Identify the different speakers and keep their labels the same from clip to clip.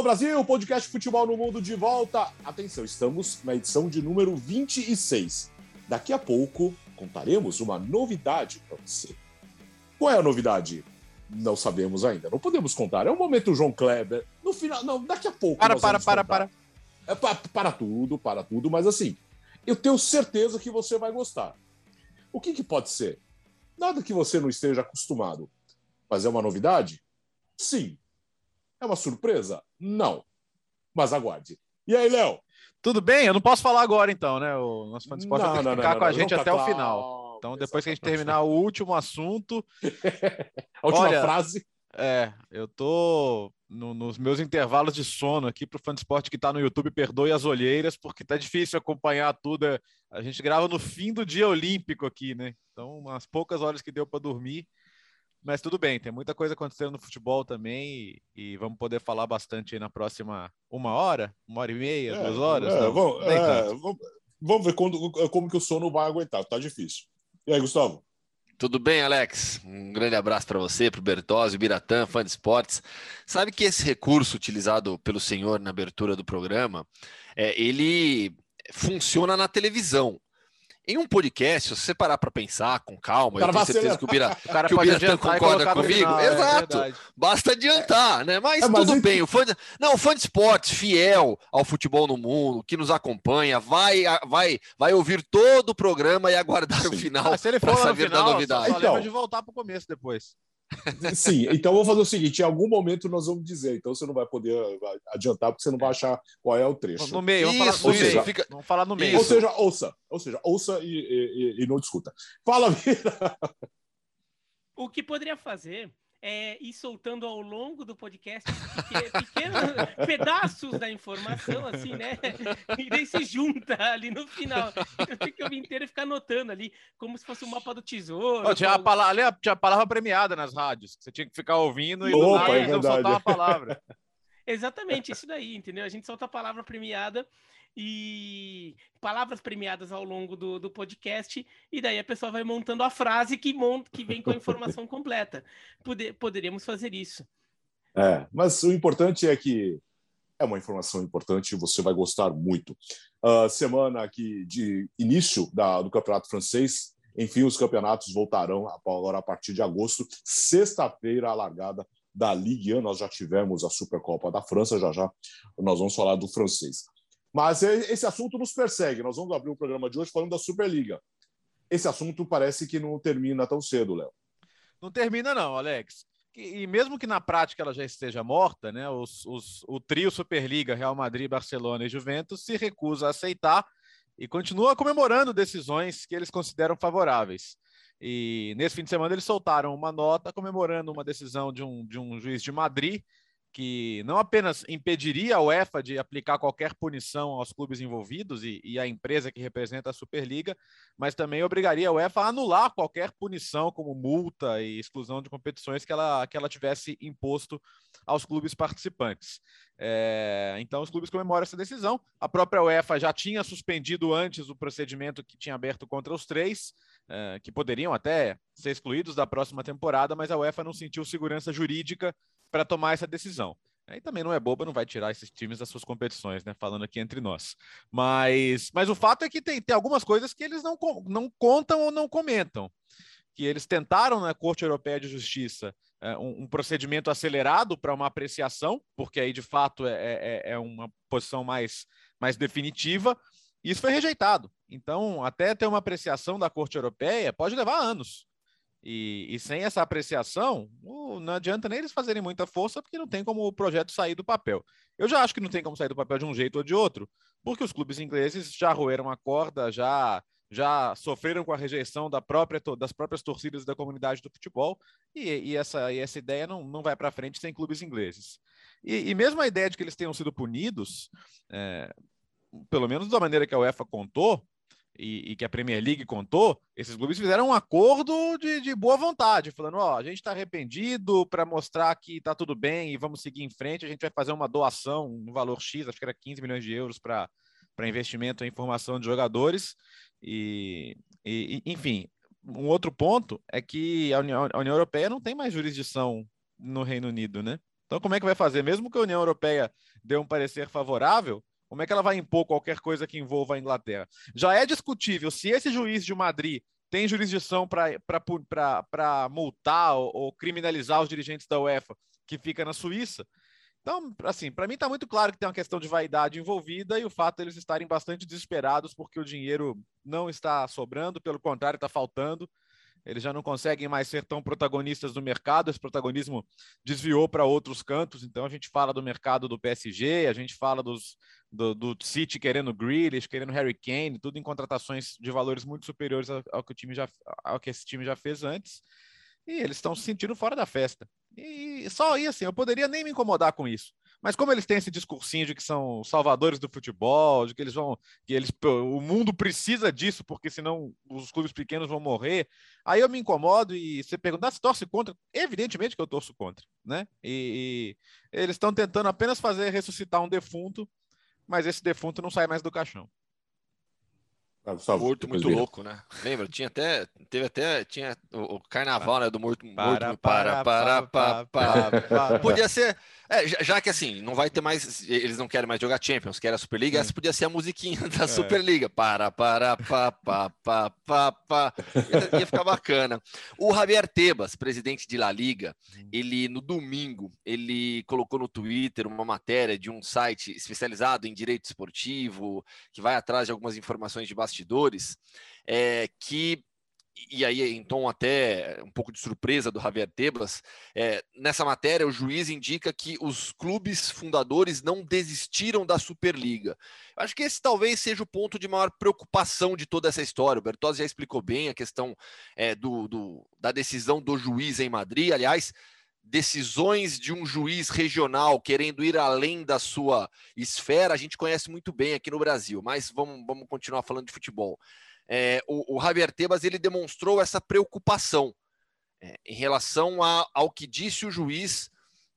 Speaker 1: Alô Brasil, podcast Futebol no Mundo de volta. Atenção, estamos na edição de número 26. Daqui a pouco contaremos uma novidade para você. Qual é a novidade? Não sabemos ainda, não podemos contar. É o momento João Kleber. No final, não, daqui a pouco.
Speaker 2: Para, para, para, para.
Speaker 1: É, para. Para tudo, para tudo, mas assim, eu tenho certeza que você vai gostar. O que, que pode ser? Nada que você não esteja acostumado. Mas é uma novidade? Sim. É uma surpresa? Não. Mas aguarde. E aí, Léo?
Speaker 2: Tudo bem? Eu não posso falar agora, então, né? O nosso fã de esporte tem que ficar não, com a gente até o final. Então, depois que a gente terminar o último assunto.
Speaker 1: a última olha, frase.
Speaker 2: É, eu tô no, nos meus intervalos de sono aqui para o fã de esporte que está no YouTube, perdoe as olheiras, porque tá difícil acompanhar tudo. A gente grava no fim do dia olímpico aqui, né? Então, umas poucas horas que deu para dormir. Mas tudo bem, tem muita coisa acontecendo no futebol também e, e, vamos poder falar bastante aí na próxima uma hora, uma hora e meia, é, duas horas. É,
Speaker 1: vamos, é, vamos, vamos, ver quando, como que o sono vai aguentar, tá difícil. E aí, Gustavo?
Speaker 3: Tudo bem, Alex? Um grande abraço para você, para o Bertozzi, Biratã, fã de esportes. Sabe que esse recurso utilizado pelo senhor na abertura do programa, é, ele funciona na televisão. Em um podcast, se você parar para pensar com calma, eu tenho certeza que o, Bira, o cara que o Biratã concorda comigo. Final, é Exato. É Basta adiantar, né? Mas, é, mas tudo bem. O fã de, não, o fã de esportes fiel ao futebol no mundo, que nos acompanha, vai, vai, vai ouvir todo o programa e aguardar Sim. o final para saber final, da novidade. Só,
Speaker 2: só então, lembra de voltar para o começo depois.
Speaker 1: Sim, então vou fazer o seguinte: em algum momento nós vamos dizer, então você não vai poder adiantar, porque você não vai achar qual é o trecho.
Speaker 2: No meio, vamos, falar, no seja, meio. Fica... vamos falar no meio.
Speaker 1: Ou seja, ouça, ou seja, ouça e, e, e não discuta. Fala, Vira!
Speaker 4: O que poderia fazer é, ir soltando ao longo do podcast pequenos pedaços da informação, assim, né? E daí se junta ali no final. Então tem que ouvir inteiro e ficar anotando ali, como se fosse um mapa do tesouro.
Speaker 2: Oh, tinha, a palavra, tinha a palavra premiada nas rádios, você tinha que ficar ouvindo e Opa, nada, é soltar uma palavra.
Speaker 4: Exatamente, isso daí, entendeu? A gente solta a palavra premiada e palavras premiadas ao longo do, do podcast, e daí a pessoa vai montando a frase que, monta, que vem com a informação completa. Poder, poderíamos fazer isso.
Speaker 1: É, mas o importante é que é uma informação importante, você vai gostar muito. Uh, semana aqui de início da, do Campeonato Francês, enfim, os campeonatos voltarão agora a partir de agosto. Sexta-feira, a largada da Ligue 1, nós já tivemos a Supercopa da França, já já nós vamos falar do francês. Mas esse assunto nos persegue. Nós vamos abrir o programa de hoje falando da Superliga. Esse assunto parece que não termina tão cedo, Léo.
Speaker 2: Não termina, não, Alex. E mesmo que na prática ela já esteja morta, né, os, os, o trio Superliga, Real Madrid, Barcelona e Juventus se recusa a aceitar e continua comemorando decisões que eles consideram favoráveis. E nesse fim de semana eles soltaram uma nota comemorando uma decisão de um, de um juiz de Madrid que não apenas impediria a UEFA de aplicar qualquer punição aos clubes envolvidos e, e, a empresa que representa a Superliga, mas também obrigaria a UEFA a anular qualquer punição, como multa e exclusão de competições que ela, que ela tivesse imposto aos clubes participantes. É, então, os clubes comemoram essa decisão. A própria UEFA já tinha suspendido antes o procedimento que tinha aberto contra os três, é, que poderiam até ser excluídos da próxima temporada, mas a UEFA não sentiu segurança jurídica para tomar essa decisão. Aí também não é boba, não vai tirar esses times das suas competições, né? Falando aqui entre nós. Mas, mas o fato é que tem, tem algumas coisas que eles não, não contam ou não comentam. Que eles tentaram na Corte Europeia de Justiça é, um, um, procedimento acelerado para uma apreciação, porque aí de fato é, é, é, é uma posição mais, mais definitiva. Isso foi rejeitado. Então, até ter uma apreciação da Corte Europeia pode levar anos. E, e, sem essa apreciação, não adianta nem eles fazerem muita força, porque não tem como o projeto sair do papel. Eu já acho que não tem como sair do papel de um jeito ou de outro, porque os clubes ingleses já roeram a corda, já já sofreram com a rejeição da própria, das próprias torcidas da comunidade do futebol, e, e essa, e essa ideia não, não vai para frente sem clubes ingleses. E, e, mesmo a ideia de que eles tenham sido punidos, é, pelo menos da maneira que a UEFA contou, e, e, que a Premier League contou, esses clubes fizeram um acordo de, de boa vontade, falando: ó, a gente está arrependido para mostrar que está tudo bem e vamos seguir em frente. A gente vai fazer uma doação no valor X, acho que era 15 milhões de euros para investimento em formação de jogadores. E, e, enfim, um outro ponto é que a União, a União Europeia não tem mais jurisdição no Reino Unido, né? Então, como é que vai fazer? Mesmo que a União Europeia dê um parecer favorável, como é que ela vai impor qualquer coisa que envolva a Inglaterra? Já é discutível se esse juiz de Madrid tem jurisdição para multar ou, ou criminalizar os dirigentes da UEFA, que fica na Suíça. Então, assim, para mim está muito claro que tem uma questão de vaidade envolvida e o fato de eles estarem bastante desesperados porque o dinheiro não está sobrando, pelo contrário, está faltando. Eles já não conseguem mais ser tão protagonistas do mercado, esse protagonismo desviou para outros cantos. Então a gente fala do mercado do PSG, a gente fala dos, do, do City querendo Grealish, querendo Harry Kane, tudo em contratações de valores muito superiores ao, que o time já, ao que esse time já fez antes. E eles estão se sentindo fora da festa. E só aí, assim, eu poderia nem me incomodar com isso. Mas como eles têm esse discursinho de que são salvadores do futebol, de que eles vão, que eles, o mundo precisa disso, porque senão os clubes pequenos vão morrer, aí eu me incomodo e você perguntar ah, se torce contra, evidentemente que eu torço contra, né? E, e eles estão tentando apenas fazer ressuscitar um defunto, mas esse defunto não sai mais do caixão.
Speaker 3: Ah, morto muito louco, né? Lembra? Tinha até, teve até, tinha o, o carnaval, né? Do morto, para, morto para, para, para, para, para, Podia ser, é, já, já, que assim, não vai ter mais, eles não querem mais jogar Champions, querem a Superliga, essa podia ser a musiquinha da é. Superliga. Para, para, pa, pa, pa, pa, pa. Ia, ia ficar bacana. O Javier Tebas, presidente de La Liga, hum. ele no domingo, ele colocou no Twitter uma matéria de um site especializado em direito esportivo, que vai atrás de algumas informações de bastidores, é, que e aí em tom até um pouco de surpresa do Javier Tebas, é, nessa matéria o juiz indica que os clubes fundadores não desistiram da Superliga. Acho que esse talvez seja o ponto de maior preocupação de toda essa história. O Bertozzi já explicou bem a questão é, do, do, da decisão do juiz em Madrid. Aliás, decisões de um juiz regional querendo ir além da sua esfera, a gente conhece muito bem aqui no Brasil, mas vamos, vamos continuar falando de futebol. É, o, o, Javier Tebas ele demonstrou essa preocupação é, em relação a, ao que disse o juiz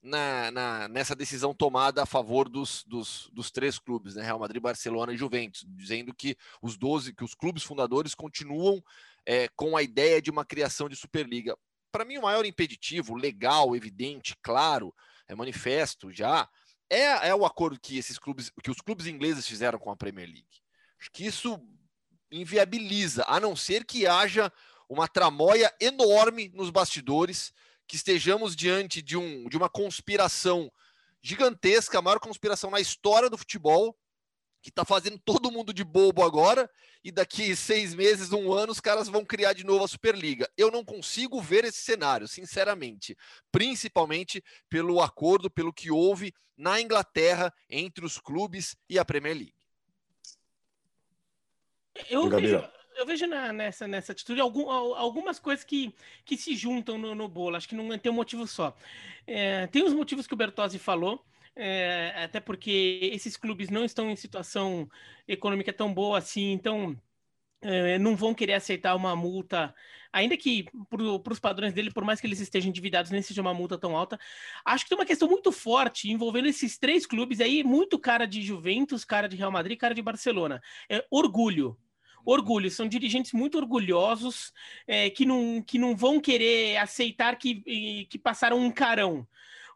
Speaker 3: na, na, nessa decisão tomada a favor dos, dos, dos, três clubes, né, Real Madrid, Barcelona e Juventus, dizendo que os 12, que os clubes fundadores continuam é, com a ideia de uma criação de Superliga para mim, o maior impeditivo, legal, evidente, claro, é manifesto já, é, é o acordo que esses clubes, que os clubes ingleses fizeram com a Premier League. Acho que isso inviabiliza, a não ser que haja uma tramóia enorme nos bastidores, que estejamos diante de, um, de uma conspiração gigantesca, a maior conspiração na história do futebol, que está fazendo todo mundo de bobo agora, e daqui seis meses, um ano, os caras vão criar de novo a Superliga. Eu não consigo ver esse cenário, sinceramente, principalmente pelo acordo, pelo que houve na Inglaterra entre os clubes e a Premier League.
Speaker 4: Eu vejo, eu vejo na, nessa, nessa atitude algum, algumas coisas que, que se juntam no, no bolo. Acho que não tem um motivo só. É, tem os motivos que o Bertozzi falou é, até porque esses clubes não estão em situação econômica tão boa assim, então é, não vão querer aceitar uma multa, ainda que para os padrões dele, por mais que eles estejam endividados, nem seja uma multa tão alta. Acho que tem uma questão muito forte envolvendo esses três clubes aí, muito cara de Juventus, cara de Real Madrid, cara de Barcelona. É orgulho orgulho, são dirigentes muito orgulhosos é, que, não, que não vão querer aceitar que, que passaram um carão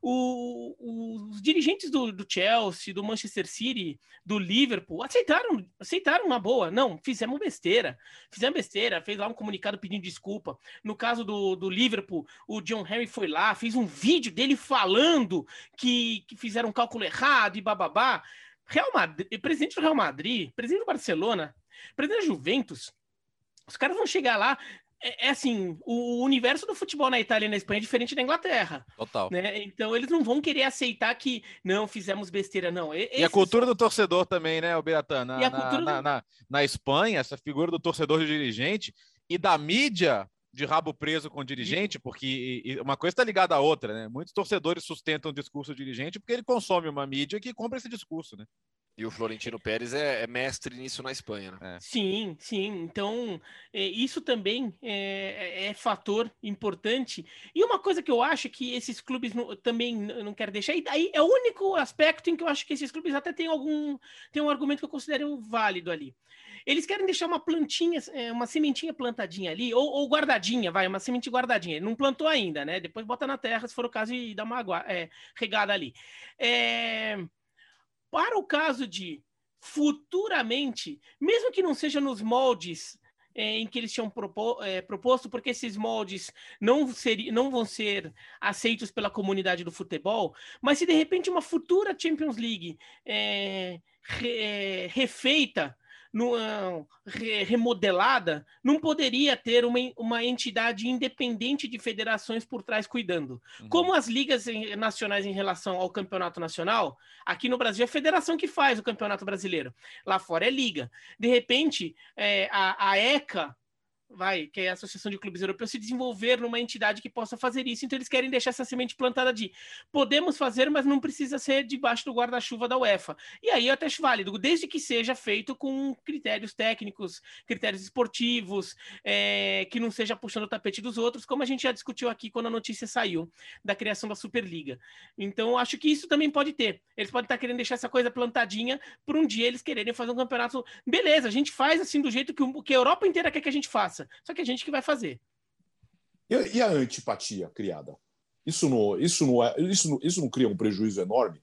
Speaker 4: o, os dirigentes do, do, Chelsea, do Manchester City, do Liverpool, aceitaram, aceitaram uma boa. Não, fizemos besteira. Fizemos besteira, fez lá um comunicado pedindo desculpa. No caso do, do Liverpool, o John Henry foi lá, fez um vídeo dele falando que, que fizeram um cálculo errado e bababá. Real Madrid, presidente do Real Madrid, presidente do Barcelona, presidente da Juventus, os caras vão chegar lá, é, é, assim, o universo do futebol na Itália e na Espanha é diferente da Inglaterra.
Speaker 2: Total.
Speaker 4: Né? Então eles não vão querer aceitar que não fizemos besteira, não.
Speaker 2: E, a cultura do torcedor também, né, Beatan? Na, na, na, do... na, na Espanha, essa figura do torcedor de dirigente e da mídia de rabo preso com o dirigente, porque uma coisa está ligada à outra, né? Muitos torcedores sustentam o discurso do dirigente porque ele consome uma mídia que compra esse discurso, né?
Speaker 3: E o Florentino Pérez é, é mestre nisso na Espanha, né?
Speaker 4: É. Sim, sim. Então, é, isso também é, é, é, fator importante. E uma coisa que eu acho que esses clubes não, também não quero deixar, e aí é o único aspecto em que eu acho que esses clubes até têm algum tem um argumento que eu considero válido ali. Eles querem deixar uma plantinha, é, uma sementinha plantadinha ali, ou, ou guardadinha, vai, uma semente guardadinha. Ele não plantou ainda, né? Depois bota na terra, se for o caso, e dá uma é, regada ali. É para o caso de futuramente, mesmo que não seja nos moldes é, em que eles tinham propo, é, proposto, porque esses moldes não, ser, não vão ser aceitos pela comunidade do futebol, mas se de repente uma futura Champions League é, re, é, refeita re, remodelada, não poderia ter uma, uma entidade independente de federações por trás cuidando. Uhum. Como as ligas nacionais em relação ao campeonato nacional, aqui no Brasil é a federação que faz o campeonato brasileiro, lá fora é liga. De repente, é, a, a ECA vai, que é a Associação de Clubes Europeus, se desenvolver numa entidade que possa fazer isso. Então eles querem deixar essa semente plantada de podemos fazer, mas não precisa ser debaixo do guarda-chuva da UEFA. E aí eu até acho válido, desde que seja feito com critérios técnicos, critérios esportivos, é, que não seja puxando o tapete dos outros, como a gente já discutiu aqui quando a notícia saiu da criação da Superliga. Então acho que isso também pode ter. Eles podem estar querendo deixar essa coisa plantadinha por um dia eles quererem fazer um campeonato. Beleza, a gente faz assim do jeito que, que a Europa inteira quer que a gente faça Só que a gente que vai fazer.
Speaker 1: E, e a antipatia criada? Isso não, isso, não é, isso, não, isso não cria um prejuízo enorme?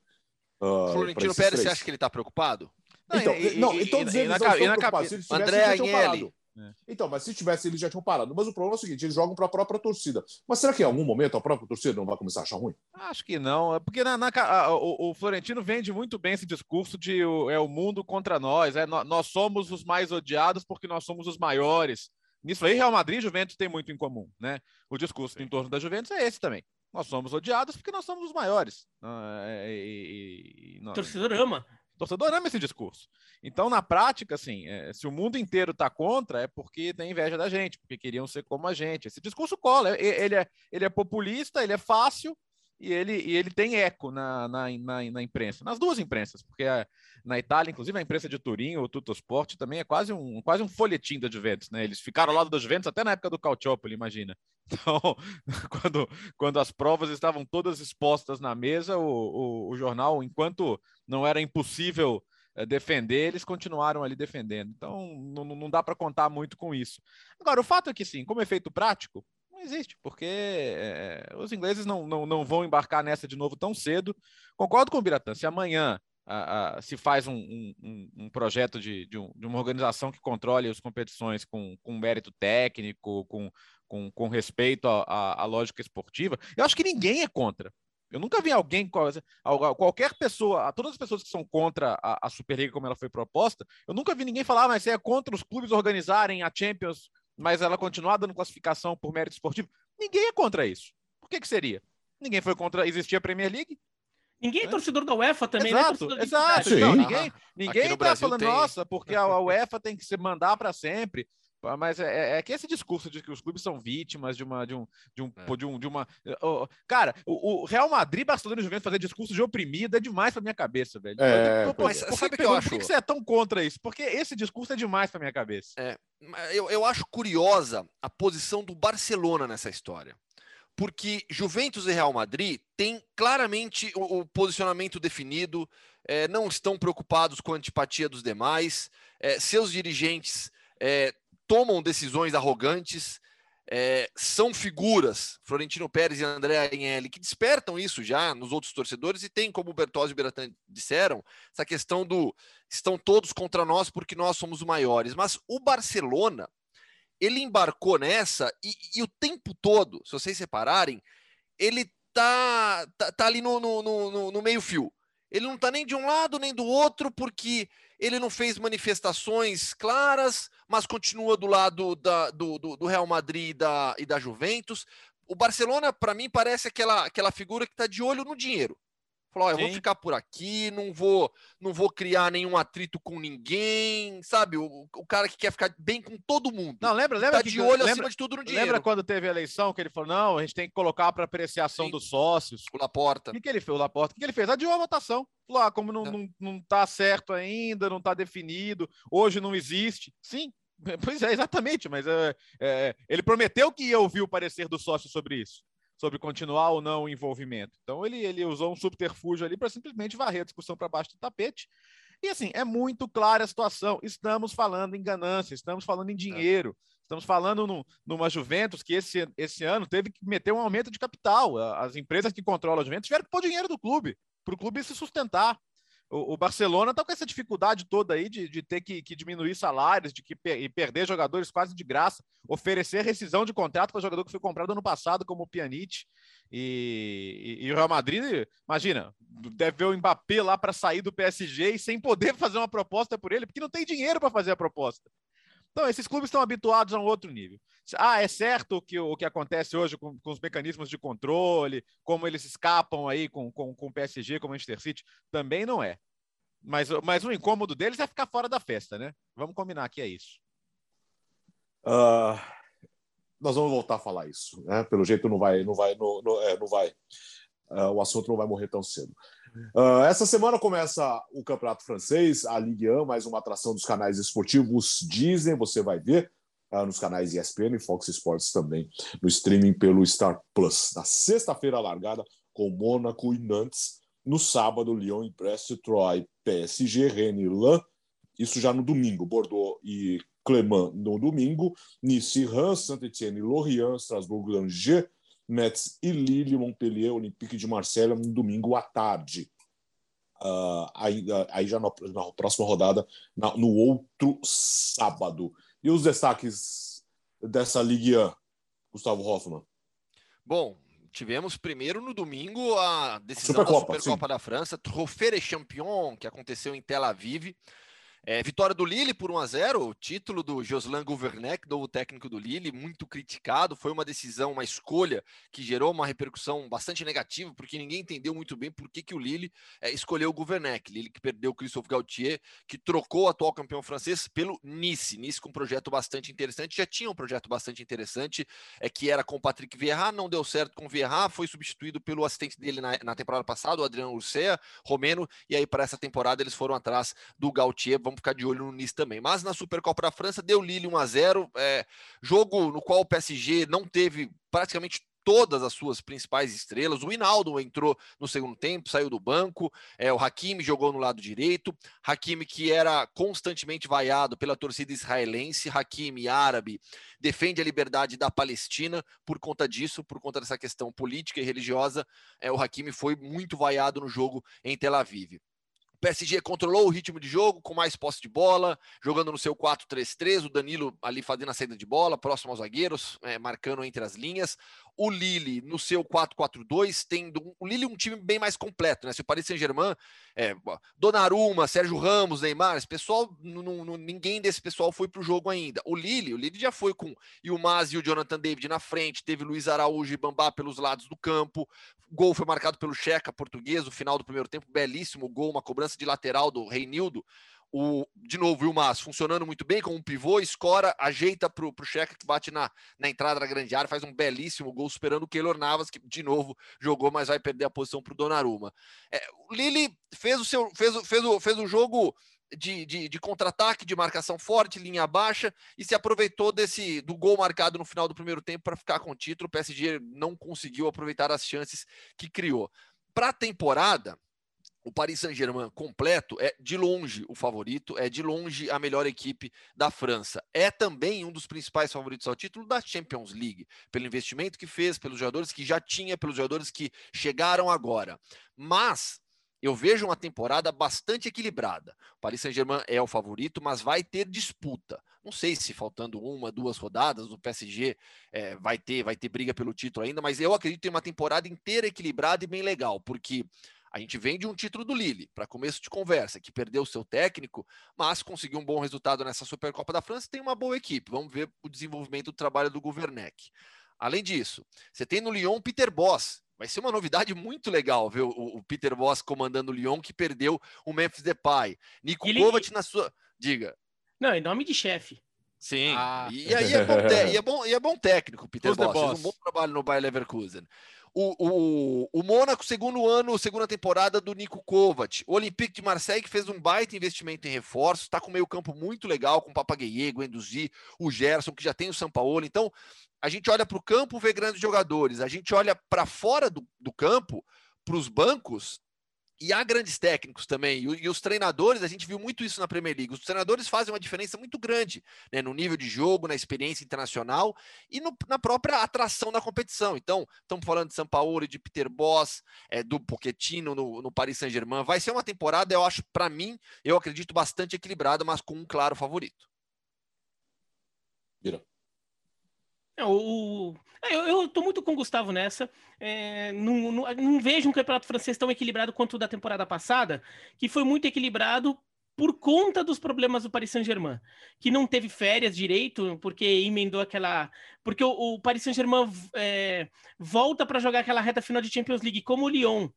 Speaker 3: Uh, Florentino Pérez, você acha que ele está preocupado?
Speaker 1: Então, e, não, então dizendo que eles estão preocupados. Se eles André Agnelli. É. Então, mas se tivesse, eles já tinham parado. Mas o problema é o seguinte: eles jogam para a própria torcida. Mas será que em algum momento a própria torcida não vai começar a achar ruim?
Speaker 2: Acho que não. É porque na, na a, o, o, Florentino vende muito bem esse discurso de o, é o mundo contra nós. É, nós, nós somos os mais odiados porque nós somos os maiores. Nisso aí, Real Madrid e Juventus têm muito em comum, né? O discurso em torno da Juventus é esse também. Nós somos odiados porque nós somos os maiores.
Speaker 4: É, e, e, Torcedor ama.
Speaker 2: Torcedor ama esse discurso. Então, na prática, assim, é, se o mundo inteiro está contra, é porque tem inveja da gente, porque queriam ser como a gente. Esse discurso cola. Ele é, ele é populista, ele é fácil, e ele, e ele tem eco na, na, na, na imprensa, nas duas imprensas, porque a, na Itália, inclusive a imprensa de Turim, o Tuttosport, também é quase um, quase um folhetim da Juventus, né? Eles ficaram ao lado da Juventus até na época do Calciopoli, imagina. Então, quando, quando as provas estavam todas expostas na mesa, o, o, o jornal, enquanto não era impossível é, defender, eles continuaram ali defendendo. Então, não, não dá para contar muito com isso. Agora, o fato é que, sim, como efeito prático, existe, porque é, os ingleses não, não, não vão embarcar nessa de novo tão cedo. Concordo com o Biratã, se amanhã a, a, se faz um, um, um projeto de, de, um, de, uma organização que controle as competições com, com mérito técnico, com, com, com respeito à lógica esportiva, eu acho que ninguém é contra. Eu nunca vi alguém, qualquer pessoa, todas as pessoas que são contra a, a Superliga como ela foi proposta, eu nunca vi ninguém falar, ah, mas você é contra os clubes organizarem a Champions mas ela continuar dando classificação por mérito esportivo. Ninguém é contra isso. Por que, que seria? Ninguém foi contra. Existia a Premier League.
Speaker 4: Ninguém é, é exato, tambor também,
Speaker 2: exato,
Speaker 4: né?
Speaker 2: Exato, Não, ninguém, ninguém tá falando, tem. nossa, porque a UEFA tem que se mandar para sempre. Mas é, é, é, que esse discurso de que os clubes são vítimas de uma. De um, de um, é. de, um de uma. Oh, cara, o, o, Real Madrid, Barcelona e Juventus fazer discurso de oprimido é demais pra minha cabeça, velho.
Speaker 1: É,
Speaker 2: Pô, mas por, sabe que, eu acho? por que você é tão contra isso? Porque esse discurso é demais pra minha cabeça.
Speaker 3: É, eu, eu acho curiosa a posição do Barcelona nessa história. Porque Juventus e Real Madrid têm claramente o, o posicionamento definido, é, não estão preocupados com a antipatia dos demais, é, seus dirigentes é, tomam decisões arrogantes, é, são figuras, Florentino Pérez e André Agnelli, que despertam isso já nos outros torcedores e tem, como o Bertozzi e o Beratan disseram, essa questão do estão todos contra nós porque nós somos os maiores. Mas o Barcelona, ele embarcou nessa e, e o tempo todo, se vocês separarem, ele tá, tá, tá ali no, no, no, no meio fio. Ele não tá nem de um lado nem do outro porque ele não fez manifestações claras, mas continua do lado da, do, do, do, Real Madrid e da, e da Juventus. O Barcelona, para mim, parece aquela, aquela figura que está de olho no dinheiro. Falou, eu vou ficar por aqui, não vou, não vou criar nenhum atrito com ninguém, sabe? O, o cara que quer ficar bem com todo mundo.
Speaker 2: Não, lembra, lembra
Speaker 3: tá
Speaker 2: que,
Speaker 3: de olho
Speaker 2: lembra,
Speaker 3: acima de tudo no dinheiro.
Speaker 2: Lembra quando teve a eleição que ele falou: "Não, a gente tem que colocar para apreciação Sim. dos sócios".
Speaker 3: O Laporta.
Speaker 2: O que, que ele fez? O Laporta. O que, que ele fez? Adiou a votação. Falou: "Ah, como não, não, não tá certo ainda, não tá definido, hoje não existe". Sim, Pois é, exatamente, mas é, é, ele prometeu que ia ouvir o parecer do sócio sobre isso, sobre continuar ou não o envolvimento. Então ele, ele usou um subterfúgio ali para simplesmente varrer a discussão para baixo do tapete. E assim, é muito clara a situação. Estamos falando em ganância, estamos falando em dinheiro, estamos falando no, numa Juventus que esse, esse ano teve que meter um aumento de capital. As empresas que controlam a Juventus tiveram que pôr dinheiro do clube, para o clube se sustentar o, Barcelona está com essa dificuldade toda aí de, de ter que, que, diminuir salários, de que e perder jogadores quase de graça, oferecer rescisão de contrato para jogador que foi comprado ano passado, como o Pjanic. E, e, e, o Real Madrid, imagina, deve ver o Mbappé lá para sair do PSG e sem poder fazer uma proposta por ele, porque não tem dinheiro para fazer a proposta. Então, esses clubes estão habituados a um outro nível. Ah, é certo que o que acontece hoje com, com os mecanismos de controle, como eles escapam aí com, com, com o PSG, com o Manchester City, também não é. Mas, mas o incômodo deles é ficar fora da festa, né? Vamos combinar que é isso.
Speaker 1: Uh, nós vamos voltar a falar isso, né? Pelo jeito não vai, não vai, não, não, é, não vai. Uh, o assunto não vai morrer tão cedo. Uh, essa semana começa o Campeonato Francês, a Ligue 1, mais uma atração dos canais esportivos Disney, você vai ver uh, nos canais ESPN e Fox Sports também, no streaming pelo Star Plus. Na sexta-feira, largada com Mônaco e Nantes. No sábado, Lyon e Brest, Troyes, PSG, Rennes, Lan. Isso já no domingo, Bordeaux e Clermont no domingo, Nice, Reims, Saint-Etienne, Lorient, Strasbourg, Angers, Metz e Lille, Montpellier, Olympique de Marselha, no domingo à tarde. Uh, aí, aí, já na, na próxima rodada, na, no outro sábado. E os destaques dessa Ligue 1, Gustavo Hoffmann?
Speaker 3: Bom, tivemos primeiro no domingo a decisão Supercopa, da Supercopa sim. da França, Trophée des Champions, que aconteceu em Tel Aviv. É, vitória do Lille por 1 a 0 o título do Joslin Gouvernec, novo técnico do Lille, muito criticado. Foi uma decisão, uma escolha que gerou uma repercussão bastante negativa, porque ninguém entendeu muito bem por que, que o Lille é, escolheu o Gouvernec. Lille que perdeu o Christophe Gaultier, que trocou o atual campeão francês pelo Nice. Nice com um projeto bastante interessante, já tinha um projeto bastante interessante, é que era com o Patrick Vieira, não deu certo com o Vieira, foi substituído pelo assistente dele na, na temporada passada, o Adriano Urcea, romeno, e aí para essa temporada eles foram atrás do Gaultier. Vamos vamos ficar de olho nisso também. Mas na Supercopa da França deu Lille 1 a 0 é, jogo no qual o PSG não teve praticamente todas as suas principais estrelas. O Hinaldo entrou no segundo tempo, saiu do banco. É, o Hakimi jogou no lado direito. Hakimi, que era constantemente vaiado pela torcida israelense. Hakimi, árabe, defende a liberdade da Palestina por conta disso, por conta dessa questão política e religiosa. É, o Hakimi foi muito vaiado no jogo em Tel Aviv. PSG controlou o ritmo de jogo com mais posse de bola, jogando no seu 4-3-3, o Danilo ali fazendo a saída de bola, próximo aos zagueiros, é, marcando entre as linhas o Lille no seu 4-4-2, tendo o Lille um time bem mais completo, né? Se o Paris Saint-Germain, é, Donnarumma, Sérgio Ramos, Neymar, esse pessoal, ninguém desse pessoal foi para o jogo ainda. O Lille, o Lille já foi com Yilmaz e o Jonathan David na frente, teve Luiz Araújo e Bambá pelos lados do campo. O gol foi marcado pelo Checa português, no final do primeiro tempo, belíssimo gol, uma cobrança de lateral do Reinildo o, de novo, o Mas funcionando muito bem como um pivô, escora, ajeita para o Checa que bate na, na entrada da grande área, faz um belíssimo gol superando o Keylor Navas, que de novo jogou, mas vai perder a posição para o Donnarumma. É, o Lille fez o seu fez, fez, o, fez o jogo de, de, de contra-ataque, de marcação forte, linha baixa, e se aproveitou desse do gol marcado no final do primeiro tempo para ficar com o título. O PSG não conseguiu aproveitar as chances que criou. Para a temporada, o Paris Saint-Germain completo é de longe o favorito, é de longe a melhor equipe da França. É também um dos principais favoritos ao título da Champions League, pelo investimento que fez, pelos jogadores que já tinha, pelos jogadores que chegaram agora. Mas eu vejo uma temporada bastante equilibrada. O Paris Saint-Germain é o favorito, mas vai ter disputa. Não sei se faltando uma, duas rodadas, o PSG é, vai ter vai ter briga pelo título ainda, mas eu acredito em uma temporada inteira equilibrada e bem legal, porque a gente vem de um título do Lille, para começo de conversa, que perdeu o seu técnico, mas conseguiu um bom resultado nessa Supercopa da França tem uma boa equipe. Vamos ver o desenvolvimento do trabalho do Gouvernec. Além disso, você tem no Lyon Peter Boss, vai ser uma novidade muito legal ver o, o Peter Boss comandando o Lyon, que perdeu o Memphis Depay. Nico Ele... Kovac na sua... Diga.
Speaker 4: Não, em nome de chefe.
Speaker 3: Sim, ah. e, aí é bom, e, é bom, e é bom técnico, Peter Boss. Fez um bom trabalho no Bayer Leverkusen. O, o, o Mônaco, segundo ano, segunda temporada do Nico Kovac. O Olympique de Marseille, que fez um baita investimento em reforços, está com meio campo muito legal, com o Enduzi, o Gerson, que já tem o São Paulo. Então, a gente olha para o campo, vê grandes jogadores. A gente olha para fora do, do campo, para os bancos, e há grandes técnicos também, e, os treinadores, a gente viu muito isso na Premier League. Os treinadores fazem uma diferença muito grande né, no nível de jogo, na experiência internacional e no, na própria atração da competição. Então, estamos falando de São Paulo, de Peter Boss, é, do Pochettino no, no Paris Saint-Germain. Vai ser uma temporada, eu acho, para mim, eu acredito, bastante equilibrada, mas com um claro favorito.
Speaker 1: Vira.
Speaker 4: É, o, eu, eu tô muito com o Gustavo nessa. É, não, não, não, vejo um campeonato francês tão equilibrado quanto o da temporada passada, que foi muito equilibrado por conta dos problemas do Paris Saint-Germain, que não teve férias direito, porque emendou aquela. Porque o, o Paris Saint-Germain é, volta para jogar aquela reta final de Champions League, como o Lyon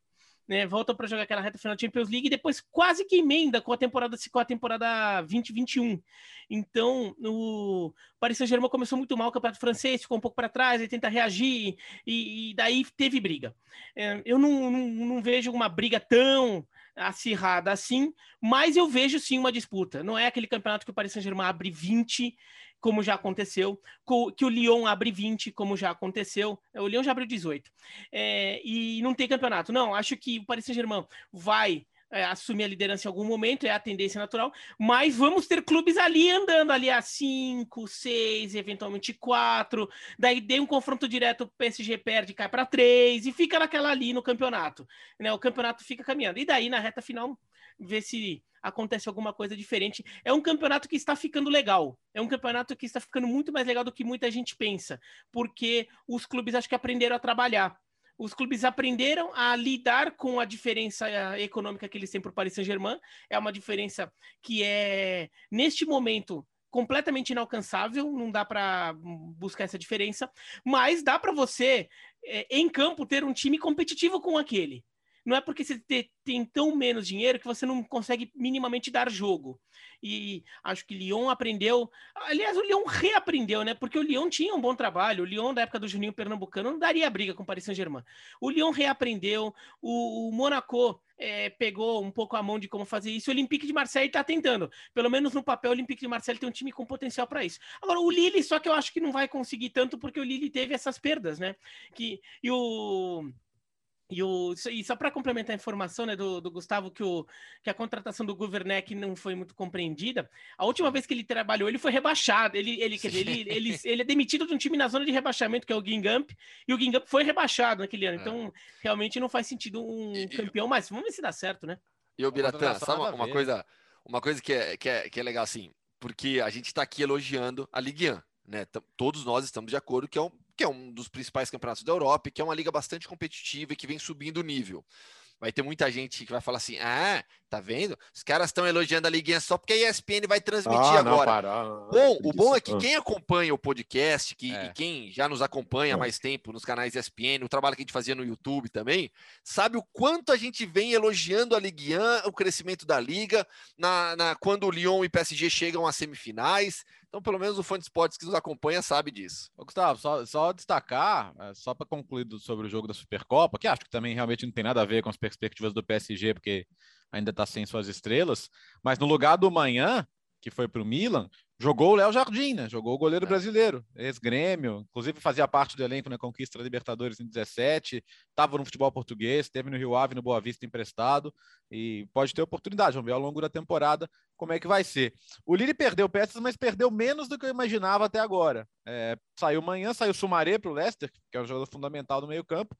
Speaker 4: né, volta para jogar aquela reta final da Champions League e depois quase que emenda com a temporada com a temporada 2021. Então, o Paris Saint-Germain começou muito mal o campeonato francês, ficou um pouco para trás, ele tenta reagir e, e daí teve briga. É, eu não, não, não vejo uma briga tão acirrada assim, mas eu vejo sim uma disputa. Não é aquele campeonato que o Paris Saint-Germain abre 20 como já aconteceu, que o Lyon abre 20, como já aconteceu. O Lyon já abriu 18. É, e não tem campeonato. Não, acho que o Paris Saint-Germain vai é, assumir a liderança em algum momento, é a tendência natural, mas vamos ter clubes ali andando ali a 5, 6, eventualmente 4, daí dê um confronto direto, o PSG perde, cai para 3 e fica naquela ali no campeonato, né? O campeonato fica caminhando. E daí na reta final ver se acontece alguma coisa diferente. É um campeonato que está ficando legal. É um campeonato que está ficando muito mais legal do que muita gente pensa, porque os clubes acho que aprenderam a trabalhar. Os clubes aprenderam a lidar com a diferença eh, econômica que eles têm para o Paris Saint-Germain. É uma diferença que é, neste momento, completamente inalcançável, não dá para buscar essa diferença, mas dá para você, é, em campo, ter um time competitivo com aquele não é porque você tem tão menos dinheiro que você não consegue minimamente dar jogo. E acho que Lyon aprendeu. Aliás, o Lyon reaprendeu, né? Porque o Lyon tinha um bom trabalho. O Lyon, da época do Juninho Pernambucano, não daria briga com o Paris Saint-Germain. O Lyon reaprendeu. O, o Monaco é, pegou um pouco a mão de como fazer isso. O Olympique de Marseille está tentando. Pelo menos no papel, o Olympique de Marseille tem um time com potencial para isso. Agora, o Lille, só que eu acho que não vai conseguir tanto porque o Lille teve essas perdas, né? Que, e o e, o, e só para complementar a informação né, do, do, Gustavo, que, o, que a contratação do Governec não foi muito compreendida, a última vez que ele trabalhou, ele foi rebaixado. Ele, ele, quer dizer, ele, ele, ele, é demitido de um time na zona de rebaixamento, que é o Guingamp, e o Guingamp foi rebaixado naquele ano. É. Então, realmente não faz sentido um e, campeão mais. Vamos ver se dá certo, né?
Speaker 3: E o Biratã, sabe uma, uma coisa, uma coisa que, é, que, é, que é legal assim? Porque a gente está aqui elogiando a Ligue 1, né? Todos nós estamos de acordo que é um que é um dos principais campeonatos da Europa, que é uma liga bastante competitiva e que vem subindo o nível. Vai ter muita gente que vai falar assim: ah, tá vendo? Os caras estão elogiando a liguinha só porque a ESPN vai transmitir ah, agora. Não, para. Bom, o bom é que quem acompanha o podcast, que, é. e quem já nos acompanha há mais tempo nos canais ESPN, o trabalho que a gente fazia no YouTube também, sabe o quanto a gente vem elogiando a Ligue o crescimento da liga, na, na, quando o Lyon e PSG chegam às semifinais. Então, pelo menos o fã de esportes que nos acompanha sabe disso.
Speaker 2: Ô, Gustavo, só, só destacar, é, só para concluir sobre o jogo da Supercopa, que acho que também realmente não tem nada a ver com as perspectivas do PSG, porque ainda está sem suas estrelas, mas no lugar do manhã, que foi para o Milan, jogou o Léo Jardim, né? Jogou o goleiro é. brasileiro, ex-grêmio, inclusive fazia parte do elenco na conquista da Libertadores em 17, estava no futebol português, teve no Rio Ave, no Boa Vista emprestado e pode ter oportunidade. Vamos ver ao longo da temporada como é que vai ser. O Lille perdeu peças, mas perdeu menos do que eu imaginava até agora. É, saiu manhã, saiu Sumaré para o Leicester, que é um jogador fundamental do meio campo,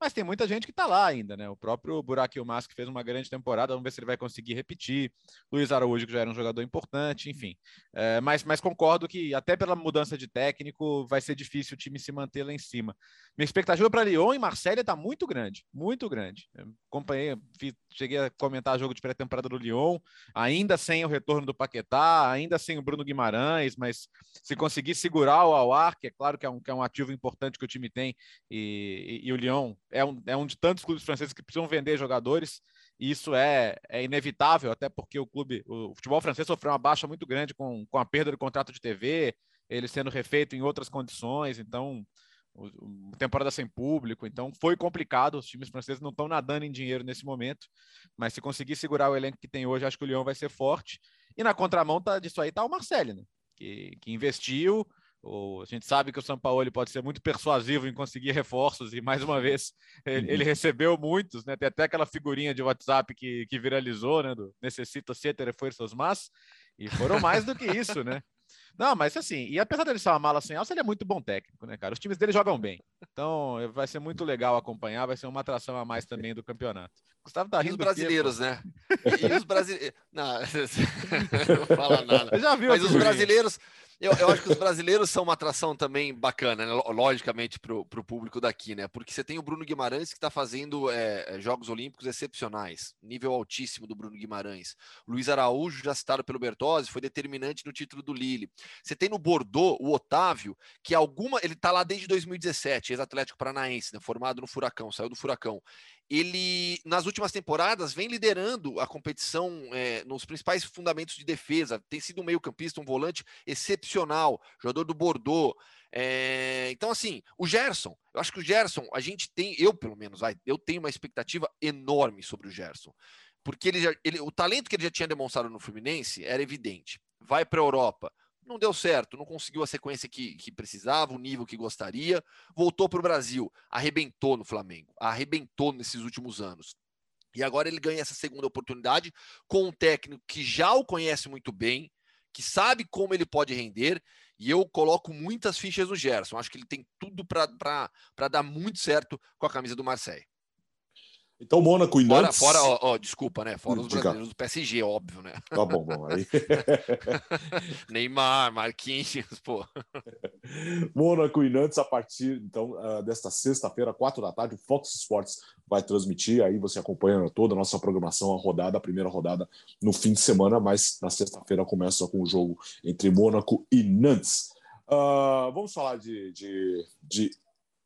Speaker 2: mas tem muita gente que está lá ainda, né? O próprio Burak Yilmaz, que fez uma grande temporada, vamos ver se ele vai conseguir repetir. Luiz Araújo, que já era um jogador importante, enfim. É, mas, mas concordo que, até pela mudança de técnico, vai ser difícil o time se manter lá em cima. Minha expectativa para Lyon e Marselha está muito grande, muito grande. Eu acompanhei, fiz, cheguei a comentar jogo de pré-temporada do Lyon, ainda sem o retorno do Paquetá, ainda sem o Bruno Guimarães, mas se conseguir segurar o Awar, que é claro que é um, que é um ativo importante que o time tem, e, e, e o Lyon é um, é um de tantos clubes franceses que precisam vender jogadores, e isso é, é inevitável, até porque o clube, o futebol francês sofreu uma baixa muito grande com, com a perda do contrato de TV, ele sendo refeito em outras condições, então temporada sem público, então foi complicado. Os times franceses não estão nadando em dinheiro nesse momento, mas se conseguir segurar o elenco que tem hoje, acho que o Lyon vai ser forte. E na contramão tá, disso aí está o Marcelo, né? que, que investiu. O, a gente sabe que o São Paulo pode ser muito persuasivo em conseguir reforços, e mais uma vez ele, ele, recebeu muitos, né? Tem até aquela figurinha de WhatsApp que, que viralizou, né? Do necessito siete refuerzos más, e foram mais do que isso, né? Não, mas assim, e apesar dele ser uma mala sem alça, ele é muito bom técnico, né, cara? Os times dele jogam bem. Então, vai ser muito legal acompanhar, vai ser uma atração a mais também do campeonato.
Speaker 3: Gustavo tá rindo. E os brasileiros, né? E os brasileiros. Não, não fala nada. Já viu Mas os brasileiros, eu, eu, acho que os brasileiros são uma atração também bacana, né? logicamente, para o público daqui, né? Porque você tem o Bruno Guimarães que está fazendo é, é, Jogos Olímpicos excepcionais, nível altíssimo do Bruno Guimarães. Luiz Araújo, já citado pelo Bertozzi, foi determinante no título do Lille. Você tem no Bordeaux o Otávio, que alguma. Ele está lá desde 2017, ex-Atlético Paranaense, né? formado no Furacão, saiu do Furacão ele nas últimas temporadas vem liderando a competição é, nos principais fundamentos de defesa. Tem sido um meio-campista, um volante excepcional, jogador do Bordeaux. É, então, assim, o Gerson, eu acho que o Gerson, a gente tem, eu pelo menos, eu tenho uma expectativa enorme sobre o Gerson. Porque ele já, ele, o talento que ele já tinha demonstrado no Fluminense era evidente. Vai para a Europa, não deu certo, não conseguiu a sequência que, que precisava, o nível que gostaria, voltou para o Brasil, arrebentou no Flamengo, arrebentou nesses últimos anos. E agora ele ganha essa segunda oportunidade com um técnico que já o conhece muito bem, que sabe como ele pode render, e eu coloco muitas fichas no Gerson. Acho que ele tem tudo para dar muito certo com a camisa do Marseille.
Speaker 1: Então, Mônaco e Nantes...
Speaker 3: Fora, fora ó, ó, desculpa, né? Fora os brasileiros do PSG, óbvio, né?
Speaker 1: Tá bom, bom. Aí...
Speaker 3: Neymar, Marquinhos, pô.
Speaker 1: Mônaco e Nantes a partir, então, uh, desta sexta-feira, quatro da tarde, o Fox Sports vai transmitir, aí você acompanha toda a nossa programação, a rodada, a primeira rodada no fim de semana, mas na sexta-feira começa com o jogo entre Mônaco e Nantes. Uh, vamos falar de, de, de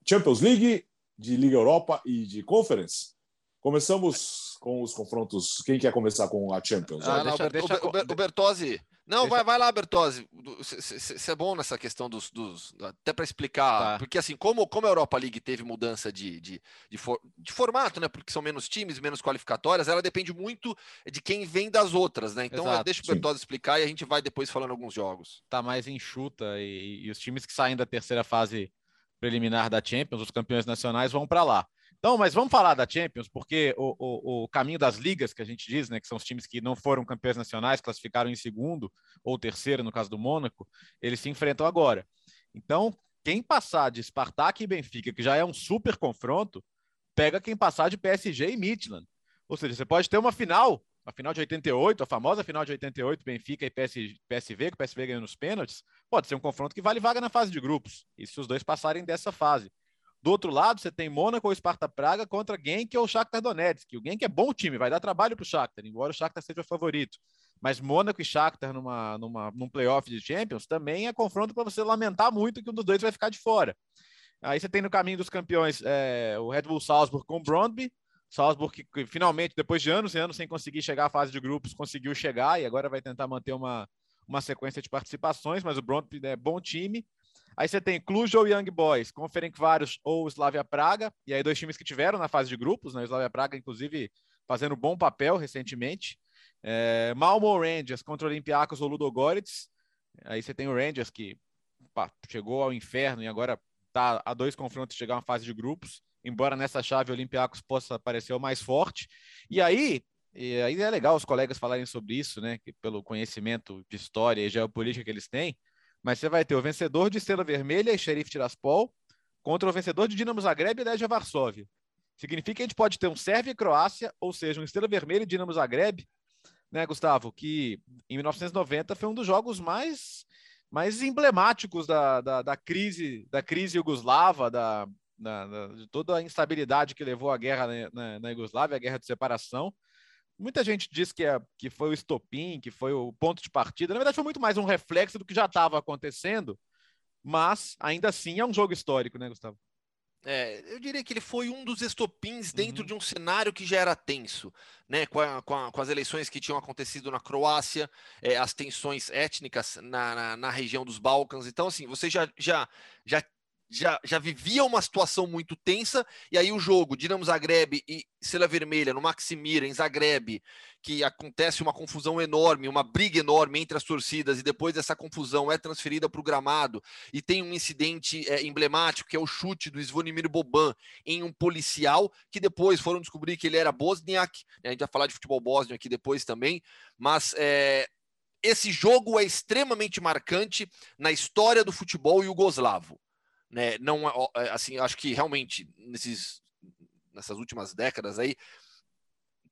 Speaker 1: Champions League, de Liga Europa e de Conference? Começamos com os confrontos. Quem quer começar com a Champions?
Speaker 3: Ah, não, deixa, deixa, o, o, o Bertozzi. Não, deixa... vai, vai lá, Bertozzi. Você é bom nessa questão dos. dos até para explicar. Tá. Porque, assim, como, como a Europa League teve mudança de, de, de, for, de, formato, né? Porque são menos times, menos qualificatórias, ela depende muito de quem vem das outras, né? Então, Exato, deixa o Bertozzi sim. explicar e a gente vai depois falando alguns jogos.
Speaker 2: Tá mais enxuta e, e os times que saem da terceira fase preliminar da Champions, os campeões nacionais, vão para lá. Então, mas vamos falar da Champions, porque o, o, o, caminho das ligas, que a gente diz, né, que são os times que não foram campeões nacionais, classificaram em segundo ou terceiro, no caso do Mônaco, eles se enfrentam agora. Então, quem passar de Spartak e Benfica, que já é um super confronto, pega quem passar de PSG e Midland. Ou seja, você pode ter uma final, a final de 88, a famosa final de 88, Benfica e PS, PSV, que o PSV ganhou nos pênaltis, pode ser um confronto que vale vaga na fase de grupos. E se os dois passarem dessa fase. Do outro lado, você tem Mônaco ou Sparta Praga contra Genk ou Shakhtar Donetsk. O Genk é bom time, vai dar trabalho para o Shakhtar, embora o Shakhtar seja o favorito. Mas Mônaco e Shakhtar numa, numa, num playoff de Champions também é confronto para você lamentar muito que um dos dois vai ficar de fora. Aí você tem no caminho dos campeões é, o Red Bull Salzburg com o Brondby. Salzburg que, que, finalmente, depois de anos e anos sem conseguir chegar à fase de grupos, conseguiu chegar e agora vai tentar manter uma, uma sequência de participações, mas o Brondby é bom time. Aí você tem Cluj ou Young Boys, Ferencváros ou Slavia Praga, e aí dois times que tiveram na fase de grupos, né? Slavia Praga, inclusive, fazendo bom papel recentemente. É, Malmo Rangers contra Olympiacos ou Ludogorets. Aí você tem o Rangers que pá, chegou ao inferno e agora está a dois confrontos de chegar uma fase de grupos, embora nessa chave o Olympiacos possa parecer o mais forte. E aí, e aí é legal os colegas falarem sobre isso, né? Que pelo conhecimento de história e geopolítica que eles têm, mas você vai ter o vencedor de Estrela Vermelha e Sheriff Tiraspol contra o vencedor de Dinamo Zagreb e Legia Varsóvia. Significa que a gente pode ter um Sérvia e Croácia, ou seja, um Estrela Vermelha e Dinamo Zagreb, né, Gustavo? Que em 1990 foi um dos jogos mais, mais emblemáticos da, da, da crise da crise iugoslava, da, da, de toda a instabilidade que levou à guerra na, na, na Iugoslávia, a guerra de separação. Muita gente diz que, é, que foi o estopim, que foi o ponto de partida. Na verdade, foi muito mais um reflexo do que já estava acontecendo, mas ainda assim é um jogo histórico, né, Gustavo?
Speaker 3: É, eu diria que ele foi um dos estopins dentro uhum. de um cenário que já era tenso, né? Com, a, com, a, com as eleições que tinham acontecido na Croácia, é, as tensões étnicas na, na, na, região dos Balcãs. Então, assim, você já, já, já já, já vivia uma situação muito tensa, e aí o jogo, Dinamo Zagreb e Sela Vermelha, no Maximira, em Zagreb, que acontece uma confusão enorme, uma briga enorme entre as torcidas, e depois essa confusão é transferida para o gramado, e tem um incidente é, emblemático, que é o chute do Svonimir Boban em um policial, que depois foram descobrir que ele era bosniak, né? a gente vai falar de futebol bósnio aqui depois também, mas é, esse jogo é extremamente marcante na história do futebol iugoslavo né? Não, é, assim, acho que realmente nesses, nessas últimas décadas aí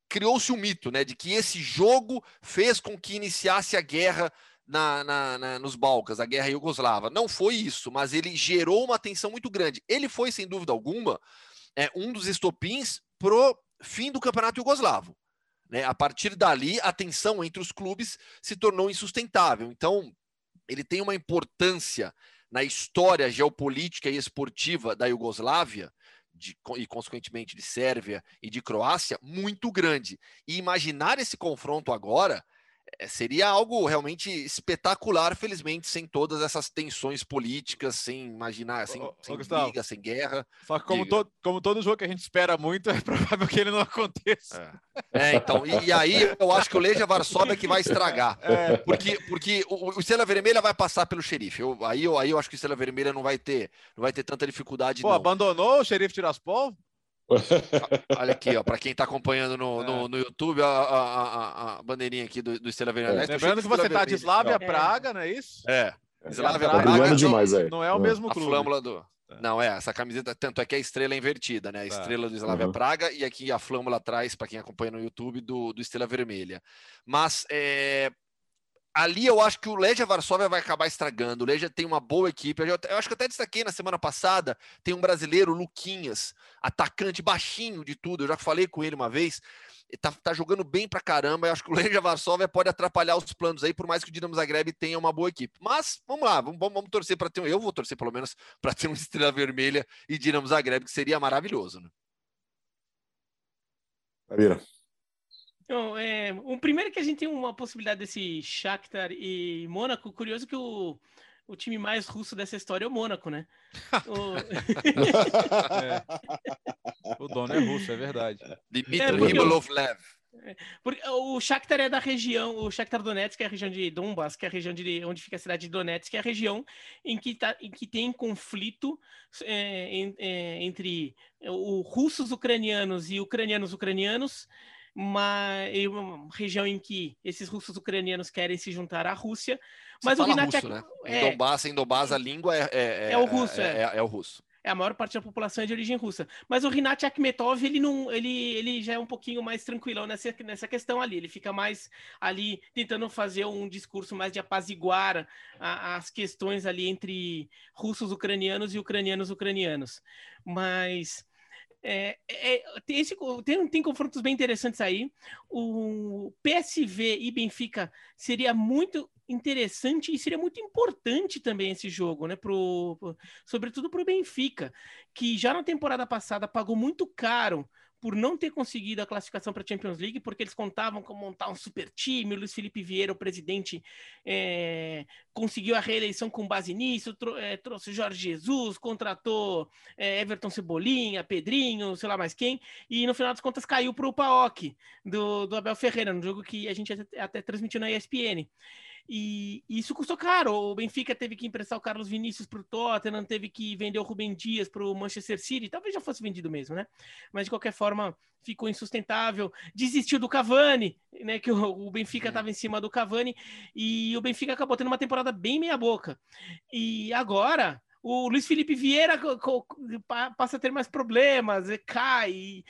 Speaker 3: criou-se um mito, né, de que esse jogo fez com que iniciasse a guerra na, na, na, nos Balcãs, a guerra iugoslava. Não foi isso, mas ele gerou uma tensão muito grande. Ele foi, sem dúvida alguma, é, um dos estopins pro fim do campeonato iugoslavo. Né? A partir dali, a tensão entre os clubes se tornou insustentável. Então, ele tem uma importância na história geopolítica e esportiva da Iugoslávia, de, e consequentemente de Sérvia e de Croácia, muito grande. E imaginar esse confronto agora seria algo realmente espetacular, felizmente, sem todas essas tensões políticas, sem imaginar, sem, ô, sem ô, briga, sem guerra.
Speaker 2: Só que como, todo, como todo jogo que a gente espera muito, é provável que ele não aconteça.
Speaker 3: É, é então, e, e, aí eu acho que o Legia Varsóvia é que vai estragar. É. Porque, porque o, o Estrela Vermelha vai passar pelo xerife. Eu, aí, eu, aí eu acho que o Estrela Vermelha não vai ter, não vai ter tanta dificuldade.
Speaker 2: Pô,
Speaker 3: não.
Speaker 2: abandonou o xerife Tiraspol?
Speaker 3: Olha aqui, ó, para quem está acompanhando no, é. no, no, YouTube, a, a, a, a, bandeirinha aqui do, do Estrela Vermelha.
Speaker 2: É. Lembrando que você está de Slavia é. Praga, não é isso?
Speaker 3: É.
Speaker 1: Slavia Praga. Praga
Speaker 2: demais aí. Não é o mesmo clube.
Speaker 3: A flâmula do... Não, é, essa camiseta, tanto é que a estrela é invertida, né? A tá. estrela do Slavia uhum. Praga e aqui a flâmula atrás, para quem acompanha no YouTube, do, do Estrela Vermelha. Mas é, ali eu acho que o Legia Varsóvia vai acabar estragando. O Legia tem uma boa equipe. Eu, acho que até destaquei na semana passada, tem um brasileiro, Luquinhas, atacante baixinho de tudo. Eu já falei com ele uma vez. Tá, tá jogando bem pra caramba. Eu acho que o Legia Varsóvia pode atrapalhar os planos aí, por mais que o Dinamo Zagreb tenha uma boa equipe. Mas vamos lá, vamos, vamos torcer para ter um. Eu vou torcer pelo menos para ter uma estrela vermelha e Dinamo Zagreb, que seria maravilhoso, né?
Speaker 1: Vira.
Speaker 4: Então, é, o primeiro que a gente tem uma possibilidade desse Shakhtar e Mônaco, curioso que o, o time mais russo dessa história é o Mônaco, né?
Speaker 2: o... é. o dono é russo, é verdade.
Speaker 3: Dmitry é, Ribolovlev.
Speaker 4: É, porque o Shakhtar é da região, o Shakhtar Donetsk, que é a região de Donbass, que é a região de onde fica a cidade de Donetsk, que é a região em que, tá, em que tem conflito é, é, entre os russos ucranianos e ucranianos ucranianos uma, uma região em que esses russos ucranianos querem se juntar à Rússia. Mas
Speaker 3: Você o Rinat russo, né? É, em Donbass, em Donbass, a língua é, é,
Speaker 4: é, o russo.
Speaker 3: É, é, é, o russo.
Speaker 4: É a maior parte da população é de origem russa. Mas o Rinat Akhmetov, ele não, ele, ele já é um pouquinho mais tranquilão nessa, nessa questão ali. Ele fica mais ali tentando fazer um discurso mais de apaziguar a, as questões ali entre russos ucranianos e ucranianos ucranianos. Mas é, é, tem, esse, tem, tem, confrontos bem interessantes aí. O PSV e Benfica seria muito interessante e seria muito importante também esse jogo, né? Pro, pro sobretudo para o Benfica, que já na temporada passada pagou muito caro por não ter conseguido a classificação para a Champions League, porque eles contavam com montar um super time. O Luiz Felipe Vieira, o presidente, é, conseguiu a reeleição com base nisso, é, trouxe Jorge Jesus, contratou é, Everton Cebolinha, Pedrinho, sei lá mais quem, e no final das contas caiu para o PAOK do, do Abel Ferreira, no jogo que a gente até, até transmitiu na ESPN. E, isso custou caro. O Benfica teve que emprestar o Carlos Vinícius para o Tottenham, teve que vender o Rubem Dias para o Manchester City. Talvez já fosse vendido mesmo, né? Mas de qualquer forma ficou insustentável. Desistiu do Cavani, né? Que o, o Benfica estava em cima do Cavani e o Benfica acabou tendo uma temporada bem meia boca. E agora o Luiz Felipe Vieira passa a ter mais problemas, cai, e,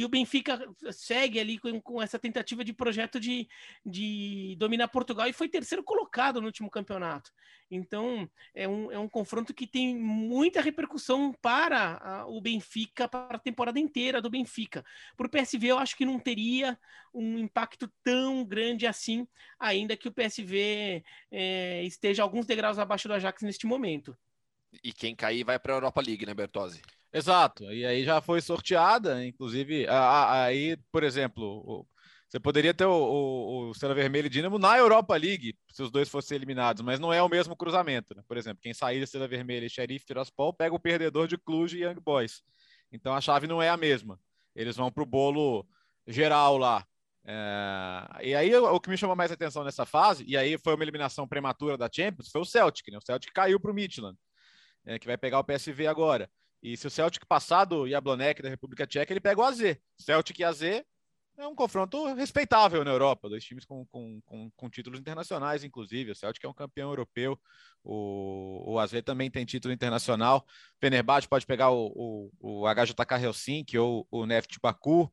Speaker 4: e o Benfica segue ali com, com, essa tentativa de projeto de, de dominar Portugal e foi terceiro colocado no último campeonato. Então, é um, é um confronto que tem muita repercussão para a, o Benfica, para a temporada inteira do Benfica. Para o PSV, eu acho que não teria um impacto tão grande assim, ainda que o PSV é, esteja alguns degraus abaixo do Ajax neste momento.
Speaker 3: E quem cair vai para a Europa League, né, Bertozzi?
Speaker 2: Exato, e aí já foi sorteada, inclusive, aí, por exemplo, você poderia ter o, o, o Estrela Vermelha e Dinamo na Europa League, se os dois fossem eliminados, mas não é o mesmo cruzamento. Né? Por exemplo, quem sair da Estrela Vermelha e Sheriff Tiraspol pega o perdedor de Cluj e Young Boys. Então a chave não é a mesma. Eles vão para o bolo geral lá. É... E aí o que me chamou mais atenção nessa fase, e aí foi uma eliminação prematura da Champions, foi o Celtic. Né? O Celtic caiu para o Midland, é, que vai pegar o PSV agora. E se o Celtic passar do Jablonec da República Tcheca, ele pega o AZ. Celtic e AZ é um confronto respeitável na Europa, dois times com, com, com, com, títulos internacionais, inclusive. O Celtic é um campeão europeu, o, o AZ também tem título internacional. Fenerbahçe pode pegar o, o, o HJK Helsinki ou o Neft Baku.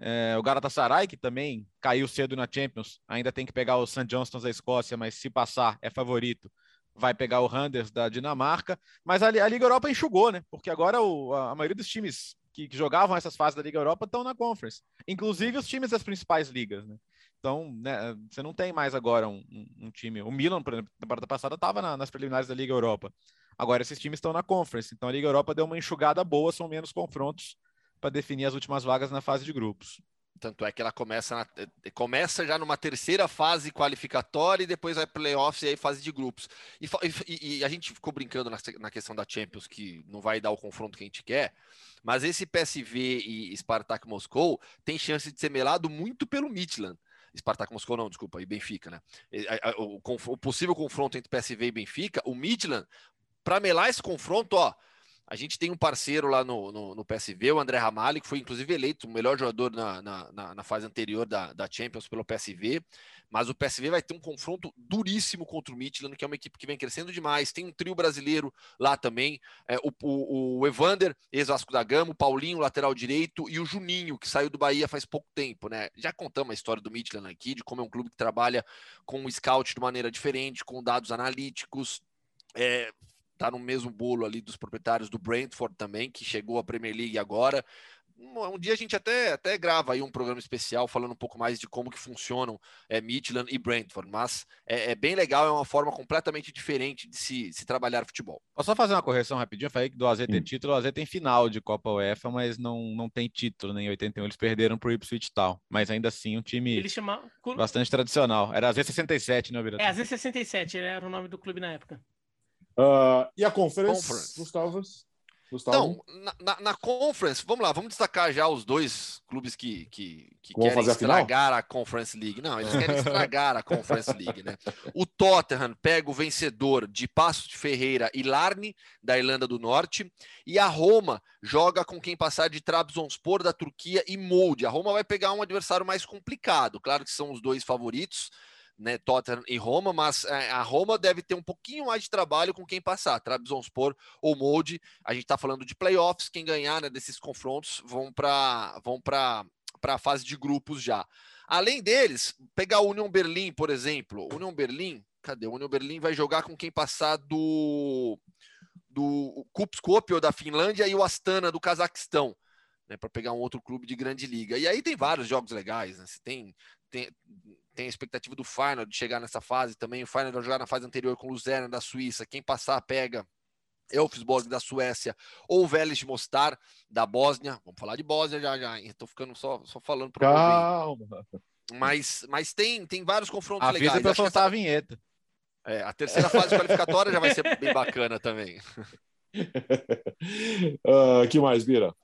Speaker 2: É, o Galatasaray, que também caiu cedo na Champions, ainda tem que pegar o St. Johnstone da Escócia, mas se passar, é favorito. Vai pegar o Randers da Dinamarca. Mas a, Liga Europa enxugou, né? Porque agora o, a, maioria dos times que, que, jogavam essas fases da Liga Europa estão na Conference, inclusive os times das principais ligas, né? Então, né, você não tem mais agora um, um, um, time. O Milan, por exemplo, na temporada passada estava na, nas preliminares da Liga Europa. Agora esses times estão na Conference. Então a Liga Europa deu uma enxugada boa, são menos confrontos para definir as últimas vagas na fase de grupos.
Speaker 3: Tanto é que ela começa, na, eh, começa já numa terceira fase qualificatória e depois vai playoffs e aí fase de grupos. E, e, e a gente ficou brincando na, na, questão da Champions, que não vai dar o confronto que a gente quer, mas esse PSV e Spartak Moscou tem chance de ser melado muito pelo Midland. Spartak Moscou não, desculpa, e Benfica, né? O, o, o possível confronto entre PSV e Benfica, o Midland, para melar esse confronto, ó, a gente tem um parceiro lá no, no, no, PSV, o André Ramalho, que foi inclusive eleito o melhor jogador na, na, na, fase anterior da, da Champions pelo PSV. Mas o PSV vai ter um confronto duríssimo contra o Midland, que é uma equipe que vem crescendo demais. Tem um trio brasileiro lá também: é, o, o, o Evander, ex-Vasco da Gama, o Paulinho, lateral direito, e o Juninho, que saiu do Bahia faz pouco tempo. Né? Já contamos a história do Midland aqui, de como é um clube que trabalha com o scout de maneira diferente, com dados analíticos. É, tá no mesmo bolo ali dos proprietários do Brentford também, que chegou à Premier League agora. Um, um dia a gente até, até grava aí um programa especial falando um pouco mais de como que funcionam é, Midland e Brentford, mas é, é, bem legal, é uma forma completamente diferente de se, se trabalhar futebol.
Speaker 2: Posso só fazer uma correção rapidinho? Eu falei que do AZ tem título, o AZ tem final de Copa UEFA, mas não, não tem título, nem né? em 81 eles perderam para o Ipswich Town, mas ainda assim um time Ele chama... bastante tradicional. Era AZ 67, né, Vira?
Speaker 4: É, AZ 67, era o nome do clube na época.
Speaker 1: Uh, e a Conference, conference. Gustavo?
Speaker 3: Gustavo? Então, na, na, na, Conference, vamos lá, vamos destacar já os dois clubes que, que, que querem estragar a, a, Conference League. Não, eles querem estragar a Conference League, né? O Tottenham pega o vencedor de Passos de Ferreira e Larne, da Irlanda do Norte, e a Roma joga com quem passar de Trabzonspor da Turquia e Molde. A Roma vai pegar um adversário mais complicado, claro que são os dois favoritos, né, Tottenham e Roma, mas é, a Roma deve ter um pouquinho mais de trabalho com quem passar, Trabzonspor ou Molde. A gente está falando de playoffs, quem ganhar né, desses confrontos vão para vão para a fase de grupos já. Além deles, pegar o Union Berlim, por exemplo. Union Berlim, cadê? O Union Berlim vai jogar com quem passar do do Kupskopio da Finlândia e o Astana do Cazaquistão. Né, para pegar um outro clube de grande liga. E aí tem vários jogos legais, né? Você tem, tem tem a expectativa do Final de chegar nessa fase também. O Final vai jogar na fase anterior com o Luzerna da Suíça. Quem passar, pega Elfsborg da Suécia ou Vélez de Mostar da Bósnia. Vamos falar de Bósnia já já. Estou ficando só, só falando para
Speaker 1: Calma.
Speaker 3: Mas, mas tem, tem vários confrontos
Speaker 2: Avisa
Speaker 3: legais.
Speaker 2: para soltar essa... a vinheta.
Speaker 3: É, a terceira fase qualificatória já vai ser bem bacana também.
Speaker 1: uh, que mais, Bira?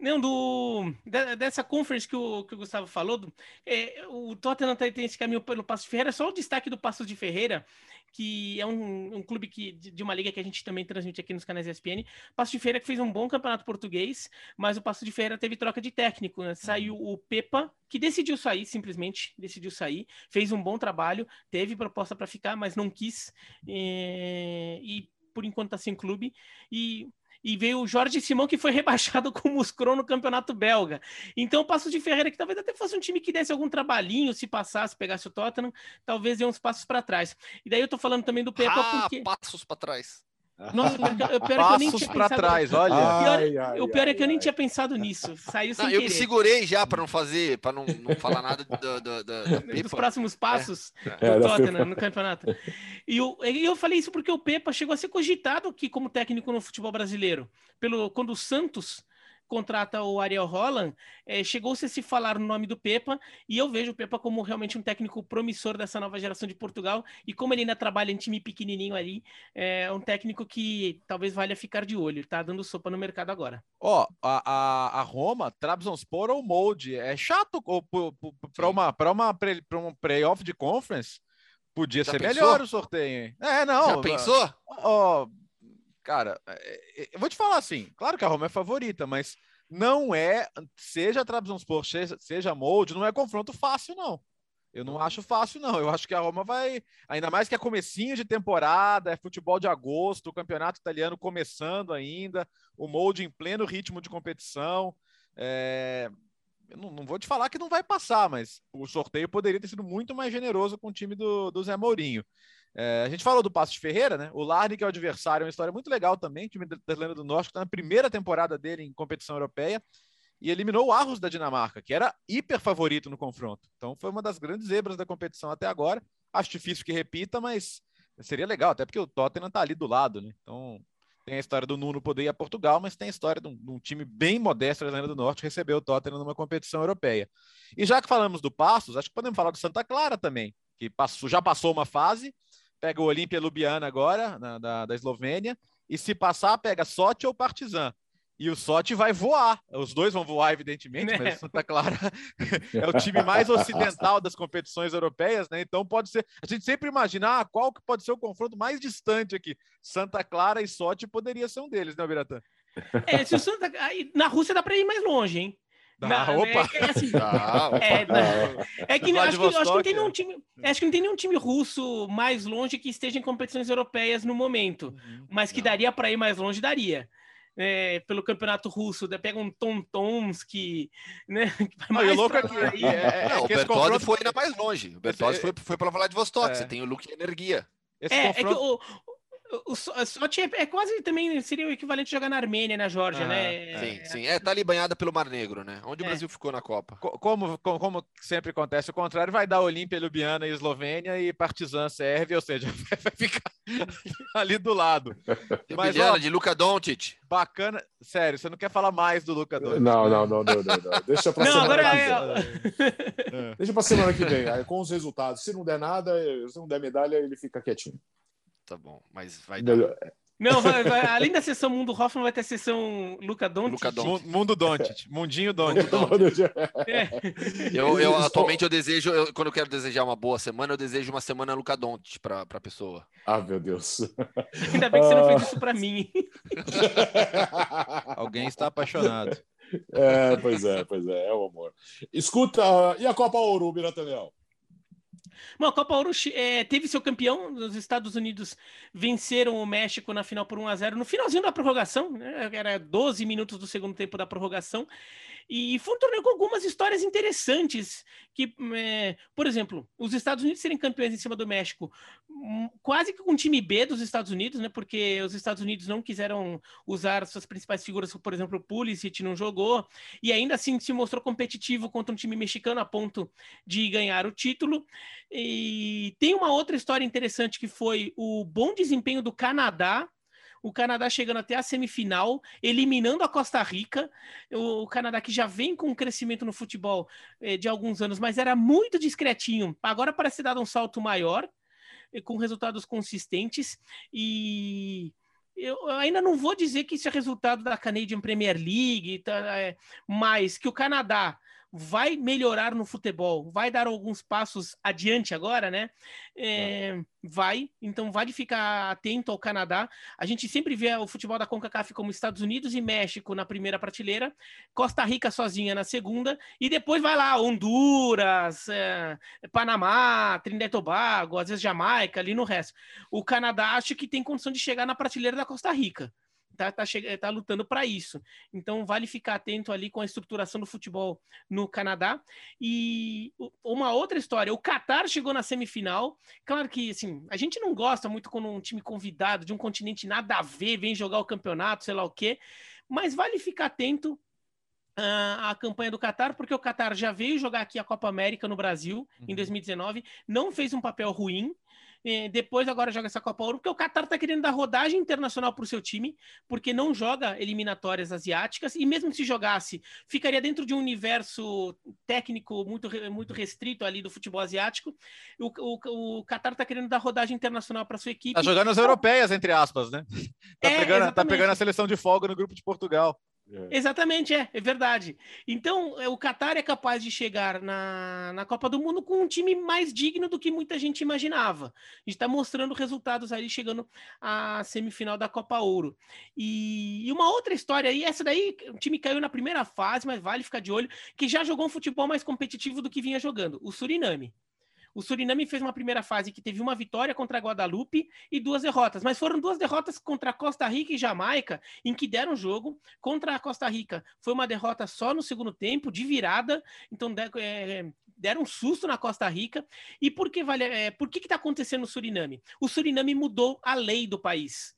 Speaker 4: Não, do, dessa conference que o, que o Gustavo falou, do, é, o Tottenham tá, tem esse caminho pelo Passo de Ferreira, só o destaque do Passo de Ferreira, que é um, um clube que, de, de, uma liga que a gente também transmite aqui nos canais ESPN. Passo de Ferreira que fez um bom campeonato português, mas o Passo de Ferreira teve troca de técnico. Né? Saiu o Pepa, que decidiu sair, simplesmente decidiu sair, fez um bom trabalho, teve proposta para ficar, mas não quis. É, e por enquanto está sem clube. E e veio o Jorge Simão, que foi rebaixado com o Muscron no Campeonato Belga. Então, o Passo de Ferreira, que talvez até fosse um time que desse algum trabalhinho, se passasse, pegasse o Tottenham, talvez dê uns passos para trás. E daí eu tô falando também do Pepa
Speaker 3: ah,
Speaker 4: porque...
Speaker 3: passos para trás.
Speaker 4: Nossa, o pior é que eu nem
Speaker 2: Passos
Speaker 4: tinha
Speaker 2: para
Speaker 4: pensado...
Speaker 2: trás, olha.
Speaker 4: Pior-
Speaker 1: Ai, ai,
Speaker 4: o pior é
Speaker 1: ai,
Speaker 4: que eu nem
Speaker 1: ai.
Speaker 4: tinha pensado nisso. Saiu sem
Speaker 3: Não, eu me segurei já para não fazer, para não, não falar nada do, do, do,
Speaker 4: Dos próximos passos
Speaker 1: É,
Speaker 4: do
Speaker 1: da
Speaker 4: Tottenham no campeonato. E eu, e eu falei isso porque o Pepa chegou a ser cogitado aqui como técnico no futebol brasileiro. Pelo, quando o Santos contrata o Ariel Holland, eh, chegou-se a se falar no nome do Pepa, e eu vejo o Pepa como realmente um técnico promissor dessa nova geração de Portugal, e como ele ainda trabalha em time pequenininho ali, é um técnico que talvez valha ficar de olho, tá dando sopa no mercado agora.
Speaker 2: Ó, a, a, a Roma, Trabzonspor ou Molde, é chato para uma, pra uma pra um playoff de conference. Podia
Speaker 3: Já
Speaker 2: ser
Speaker 3: pensou?
Speaker 2: melhor o sorteio, hein? É, não.
Speaker 3: Já pensou?
Speaker 2: Ó, cara, é, é, eu vou te falar assim, claro que a Roma é favorita, mas não é, seja Trabzonspor, seja, seja Molde, não é confronto fácil, não. Eu não acho fácil, não. Eu acho que a Roma vai. Ainda mais que é comecinho de temporada, é futebol de agosto, o campeonato italiano começando ainda, o molde em pleno ritmo de competição. É, Eu não, não vou te falar que não vai passar, mas o sorteio poderia ter sido muito mais generoso com o time do, do Zé Mourinho. É, a gente falou do Passo de Ferreira, né? O Larne, que é o adversário, é uma história muito legal também. O time da Irlanda do Norte, que está na primeira temporada dele em competição europeia e eliminou o Arros da Dinamarca, que era hiper favorito no confronto. Então foi uma das grandes zebras da competição até agora. Acho difícil que repita, mas seria legal, até porque o Tottenham está ali do lado, né? Então tem a história do Nuno poder ir a Portugal, mas tem a história de um, de um time bem modesto da Irlanda do Norte receber o Tottenham numa competição europeia. E já que falamos do Passos, acho que podemos falar do Santa Clara também, que passou, já passou uma fase, pega o Olímpia Ljubljana agora, na- da, da Eslovênia, e se passar, pega Sochi ou Partizan. E o Sochi vai voar. Os dois vão voar, evidentemente, mas o Santa Clara é o time mais ocidental das competições europeias, né? Então pode ser. A gente sempre imagina ah, qual que pode ser o confronto mais distante aqui. Santa Clara e Sochi poderia ser um deles, né, Biratã?
Speaker 4: É, se o Santa... na Rússia dá para ir mais longe, hein?
Speaker 2: Dá,
Speaker 4: Na-
Speaker 2: opa.
Speaker 4: É, é assim,
Speaker 3: Ah, opa.
Speaker 4: é, é que acho, que acho que não tem nenhum
Speaker 2: né?
Speaker 4: time, acho que não tem nenhum time russo mais longe que esteja em competições europeias no momento, mas que
Speaker 3: Não.
Speaker 4: daria para ir mais longe, daria. É, pelo campeonato russo, daí pega um Tom Tomsky, né?
Speaker 2: Não, e o
Speaker 4: mais
Speaker 2: louco é
Speaker 4: aí.
Speaker 2: é- é-
Speaker 3: Não, o
Speaker 2: que esse
Speaker 3: Bertozzi
Speaker 2: confronto-
Speaker 3: foi ainda mais longe. O Bertozzi foi, foi para Vladivostok.
Speaker 2: É.
Speaker 3: Você tem o Luke Energia.
Speaker 2: Esse
Speaker 4: É, é que
Speaker 2: confronto.
Speaker 4: o, o, o é, é quase também seria o equivalente de jogar na Armênia, na Geórgia,
Speaker 2: Ah,
Speaker 4: né?
Speaker 3: Sim, sim. É, tá ali banhada pelo Mar Negro, né? Onde o
Speaker 4: É.
Speaker 3: Brasil ficou na Copa.
Speaker 2: Co- Como, como, como sempre acontece o contrário, vai dar Olímpia, Ljubljana e Eslovênia e Partizan Sérvia, ou seja, vai ficar ali do lado. Mas,
Speaker 3: Ljubljana
Speaker 2: ó,
Speaker 3: de Luka Doncic.
Speaker 2: bacana. Sério, você não quer falar mais do Luca Doncic?
Speaker 1: Não, não, não, não, não. Deixa pra
Speaker 4: Não,
Speaker 1: semana
Speaker 4: agora
Speaker 1: que
Speaker 4: é-
Speaker 1: vem. Deixa pra semana que vem, aí, com os resultados. Se não der nada, se não der medalha, ele fica quietinho.
Speaker 3: Tá bom, mas vai dar.
Speaker 4: Não, vai- vai- além da sessão Mundo Hoffman, vai ter a sessão Luca Doncic.
Speaker 3: Doncic.
Speaker 2: Mu- Mundo Doncic, Mundinho Doncic.
Speaker 4: É.
Speaker 3: Eu, eu atualmente eu desejo, eu- quando eu quero desejar uma boa semana, eu desejo uma semana Luka Doncic para a pessoa.
Speaker 1: Ah, meu Deus.
Speaker 4: Ainda bem que você não
Speaker 1: Ah.
Speaker 4: fez isso pra mim.
Speaker 2: Alguém está apaixonado.
Speaker 1: É, pois é, pois é, é o amor. Escuta, e a Copa Ouro, Biratanel?
Speaker 4: Bom, a Copa Ouro eh, teve seu campeão. Os Estados Unidos venceram o México na final por 1 a 0 no finalzinho da prorrogação, né? Era 12 minutos do segundo tempo da prorrogação. E foi um torneio com algumas histórias interessantes. Que, eh, por exemplo, os Estados Unidos serem campeões em cima do México, hum, quase que com o time B dos Estados Unidos, né? Porque os Estados Unidos não quiseram usar suas principais figuras, por exemplo, o Pulisic não jogou, e ainda assim se mostrou competitivo contra um time mexicano a ponto de ganhar o título. E tem uma outra história interessante que foi o bom desempenho do Canadá. O Canadá chegando até a semifinal, eliminando a Costa Rica. O, o Canadá que já vem com um crescimento no futebol eh, de alguns anos, mas era muito discretinho. Agora parece dado um salto maior, eh, com resultados consistentes. E eu ainda não vou dizer que isso é resultado da Canadian Premier League, tá, é, mas que o Canadá vai melhorar no futebol, vai dar alguns passos adiante agora, né? É, vai, então vale ficar atento ao Canadá. A gente sempre vê o futebol da CONCACAF como Estados Unidos e México na primeira prateleira, Costa Rica sozinha na segunda, e depois vai lá Honduras, é, Panamá, Trinidad e Tobago, às vezes Jamaica, ali no resto. O Canadá acha que tem condição de chegar na prateleira da Costa Rica. Tá, tá, tá lutando para isso. Então vale ficar atento ali com a estruturação do futebol no Canadá. E uma outra história, o Qatar chegou na semifinal. Claro que assim, a gente não gosta muito quando um time convidado de um continente nada a ver vem jogar o campeonato, sei lá o quê. Mas vale ficar atento a campanha do Qatar, porque o Qatar já veio jogar aqui a Copa América no Brasil uhum. em 2019, não fez um papel ruim. Depois agora joga essa Copa Ouro, porque o Qatar está querendo dar rodagem internacional para o seu time, porque não joga eliminatórias asiáticas, e mesmo se jogasse, ficaria dentro de um universo técnico muito, muito restrito ali do futebol asiático. O, o, o Qatar está querendo dar rodagem internacional para sua equipe.
Speaker 2: Está jogando as europeias, entre aspas, né? Tá, é, pegando, tá pegando a seleção de folga no grupo de Portugal.
Speaker 4: É. Exatamente, é, é verdade. Então, é, o Qatar é capaz de chegar na, na Copa do Mundo com um time mais digno do que muita gente imaginava. A gente está mostrando resultados aí chegando à semifinal da Copa Ouro. E, e, uma outra história aí, essa daí, o time caiu na primeira fase, mas vale ficar de olho, que já jogou um futebol mais competitivo do que vinha jogando, o Suriname. O Suriname fez uma primeira fase que teve uma vitória contra a Guadalupe e duas derrotas, mas foram duas derrotas contra Costa Rica e Jamaica, em que deram jogo. Contra a Costa Rica foi uma derrota só no segundo tempo, de virada, então é, deram um susto na Costa Rica. E por que vale? É, por que está acontecendo no Suriname? O Suriname mudou a lei do país.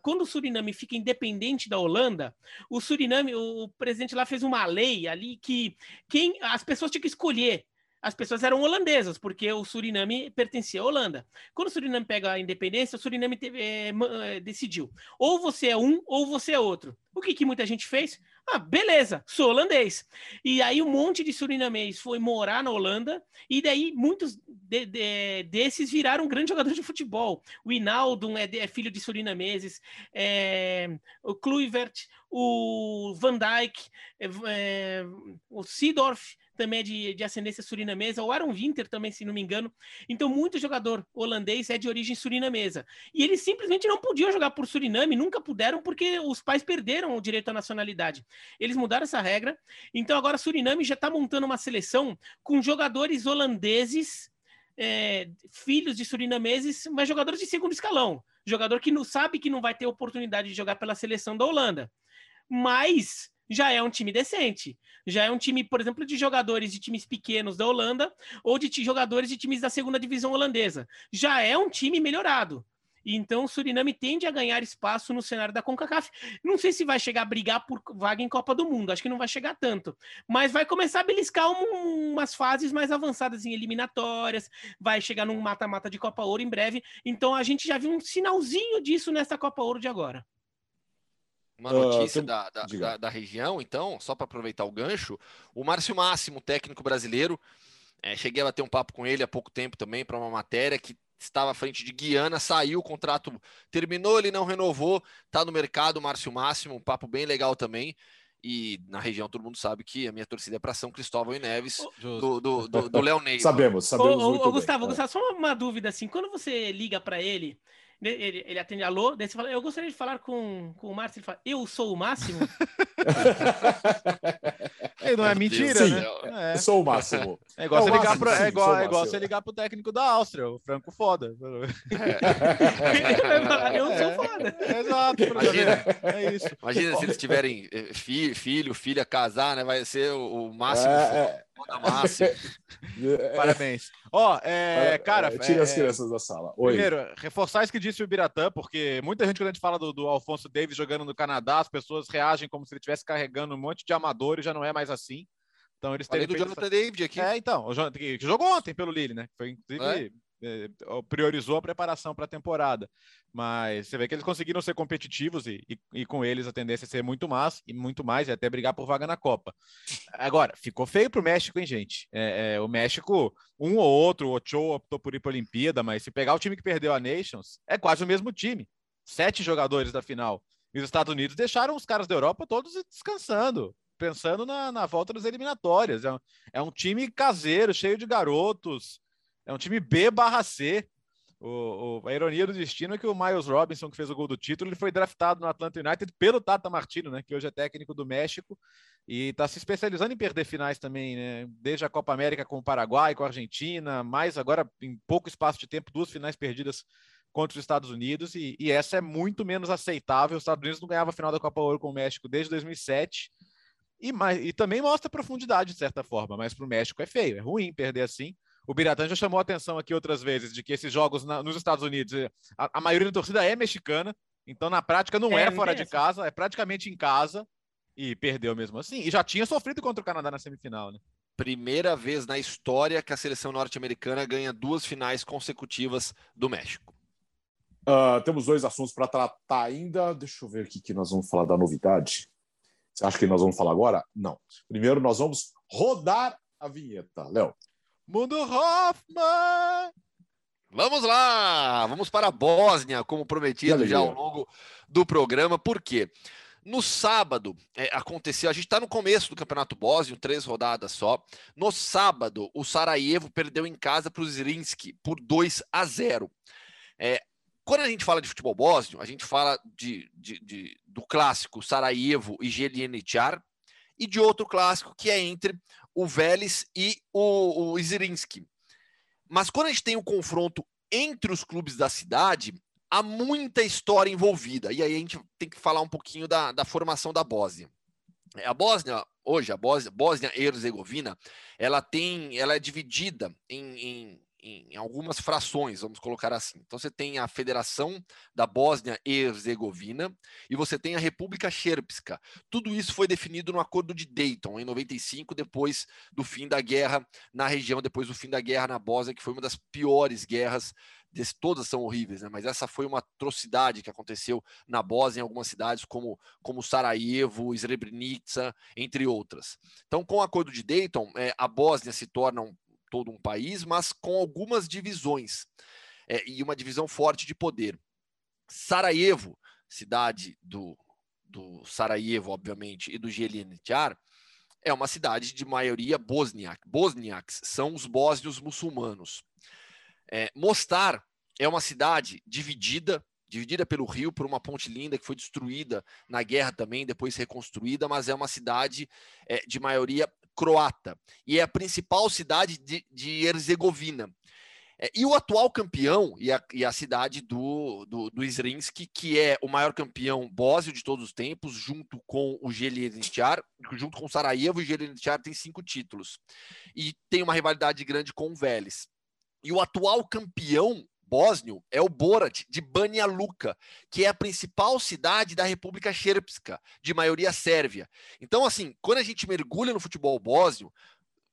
Speaker 4: Quando o Suriname fica independente da Holanda, o Suriname, o, o presidente lá fez uma lei ali que quem as pessoas tinham que escolher as pessoas eram holandesas, porque o Suriname pertencia à Holanda. Quando o Suriname pega a independência, o Suriname teve, é, decidiu: ou você é um ou você é outro. O que, que muita gente fez? Ah, beleza, sou holandês. E aí um monte de surinamês foi morar na Holanda, e daí muitos de, de, desses viraram grandes jogadores de futebol. O Inaldo é, é filho de surinameses, é, o Kluivert, o Van Dijk, é, é o Seedorf também é de, de ascendência surinamesa, o Aaron Winter também, se não me engano. Então, muito jogador holandês é de origem surinamesa. E eles simplesmente não podiam jogar por Suriname, nunca puderam, porque os pais perderam o direito à nacionalidade. Eles mudaram essa regra. Então, agora Suriname já está montando uma seleção com jogadores holandeses, é, filhos de surinameses, mas jogadores de segundo escalão. Jogador que não sabe que não vai ter oportunidade de jogar pela seleção da Holanda. Mas já é um time decente. Já é um time, por exemplo, de jogadores de times pequenos da Holanda ou de jogadores de times da segunda divisão holandesa. Já é um time melhorado. Então o Suriname tende a ganhar espaço no cenário da CONCACAF. Não sei se vai chegar a brigar por vaga em Copa do Mundo, acho que não vai chegar tanto, mas vai começar a beliscar um, umas fases mais avançadas em eliminatórias, vai chegar num mata-mata de Copa Ouro em breve. Então a gente já viu um sinalzinho disso nessa Copa Ouro de agora.
Speaker 3: Uma notícia uh, tem... da, da, da, da, região, então, só para aproveitar o gancho, o Márcio Máximo, técnico brasileiro, é, cheguei a ter um papo com ele há pouco tempo também para uma matéria que estava à frente de Guiana, saiu, o contrato terminou, ele não renovou, está no mercado, Márcio Máximo, um papo bem legal também. E na região todo mundo sabe que a minha torcida é para São Cristóvão e Neves, do, do, do, do Léo Ney.
Speaker 1: sabemos, sabemos. Ô,
Speaker 4: ô, ô Gustavo, bem, Gustavo, só uma dúvida assim: quando você liga para ele, ele, ele atende alô, daí você fala, eu gostaria de falar com, com o Márcio. Ele fala, eu sou o Máximo?
Speaker 2: não é mentira, né?
Speaker 1: É. Eu sou o Máximo.
Speaker 2: É igual, é você, ligar pro, é igual, é igual você ligar pro técnico da Áustria, o Franco Foda.
Speaker 4: É. eu sou foda.
Speaker 2: É, exato.
Speaker 3: Imagina, é isso. Imagina se eles tiverem eh, filho, filho, filha, casar, né? Vai ser o, o Máximo é, Foda Máximo.
Speaker 2: Parabéns. Ó, é, cara.
Speaker 1: Tira as crianças da sala.
Speaker 2: Oi. Primeiro, reforçar isso que disse o Biratã, porque muita gente, quando a gente fala do, do Alfonso Davis jogando no Canadá, as pessoas reagem como se ele estivesse carregando um monte de amador e já não é mais assim. Então eles
Speaker 3: têm. do Jonathan David aqui.
Speaker 2: É, então, o que jogou ontem pelo Lille, né? Foi inclusive. É? É, priorizou a preparação para a temporada. Mas você vê que eles conseguiram ser competitivos e, e, e, com eles a tendência é ser muito mais e muito mais e até brigar por vaga na Copa. Agora, ficou feio para o México, hein, gente? É, é, o México, um ou outro, o Ochoa optou por ir para a Olimpíada, mas se pegar o time que perdeu a Nations, é quase o mesmo time. Sete jogadores da final. E os Estados Unidos deixaram os caras da Europa todos descansando, pensando na, na volta das eliminatórias. É um, é um time caseiro, cheio de garotos é um time B barra C. O, o, a ironia do destino é que o Miles Robinson, que fez o gol do título, ele foi draftado no Atlanta United pelo Tata Martino, né, que hoje é técnico do México e está se especializando em perder finais também, né, desde a Copa América com o Paraguai, com a Argentina, mais agora em pouco espaço de tempo, duas finais perdidas contra os Estados Unidos, e, e, essa é muito menos aceitável. Os Estados Unidos não ganhava a final da Copa Ouro com o México desde 2007, e, mais, e também mostra profundidade, de certa forma, mas para o México é feio, é ruim perder assim. O Biratã já chamou a atenção aqui outras vezes de que esses jogos na, nos Estados Unidos, a, a, maioria da torcida é mexicana, então na prática não é, é fora de casa, é praticamente em casa, e perdeu mesmo assim. E já tinha sofrido contra o Canadá na semifinal, né?
Speaker 3: Primeira vez na história que a seleção norte-americana ganha duas finais consecutivas do México.
Speaker 1: Uh, temos dois assuntos para tratar ainda. Deixa eu ver aqui que nós vamos falar da novidade. Você acha que nós vamos falar agora? Não. Primeiro nós vamos rodar a vinheta. Léo.
Speaker 2: Mundo Hoffman!
Speaker 3: Vamos lá! Vamos para a Bósnia, como prometido já ao longo do programa. Por quê? No sábado é, aconteceu, a gente está no começo do Campeonato Bósnio, três rodadas só. No sábado, o Sarajevo perdeu em casa para o Zrinski por 2 a 0. É, quando a gente fala de futebol bósnio, a gente fala de, de, de do clássico Sarajevo e Jeljeničar e de outro clássico que é entre o Vélez e o, o Zrinski. Mas quando a gente tem um confronto entre os clubes da cidade, há muita história envolvida. E aí a gente tem que falar um pouquinho da, da formação da Bósnia. A Bósnia, hoje, a Bósnia, Bósnia Herzegovina, ela tem, ela é dividida em, em em algumas frações, vamos colocar assim. Então você tem a Federação da Bósnia e Herzegovina e você tem a República Srpska. Tudo isso foi definido no Acordo de Dayton em 95, depois do fim da guerra na região, depois do fim da guerra na Bósnia, que foi uma das piores guerras todas são horríveis, né? mas essa foi uma atrocidade que aconteceu na Bósnia, em algumas cidades como, como Sarajevo, Srebrenica, entre outras. Então, com o acordo de Dayton, é, a Bósnia se torna um todo um país, mas com algumas divisões é, e uma divisão forte de poder. Sarajevo, cidade do, do Sarajevo, obviamente, e do Jelinetiar, é uma cidade de maioria bosniak. Bosniaks são os bósnios muçulmanos. É, Mostar é uma cidade dividida, dividida pelo rio por uma ponte linda que foi destruída na guerra também, depois reconstruída, mas é uma cidade é, de maioria croata e é a principal cidade de, de Herzegovina. É, e o atual campeão, e a, e a cidade do, do, do Zrinski, que é o maior campeão bósio de todos os tempos, junto com o Jelinchar, junto com Sarajevo, o Jelinchar tem cinco títulos. E tem uma rivalidade grande com o Vélez. E o atual campeão bósnio é o Borat, de Banja Luka, que é a principal cidade da República Srpska, de maioria sérvia. Então, assim, quando a gente mergulha no futebol bósnio,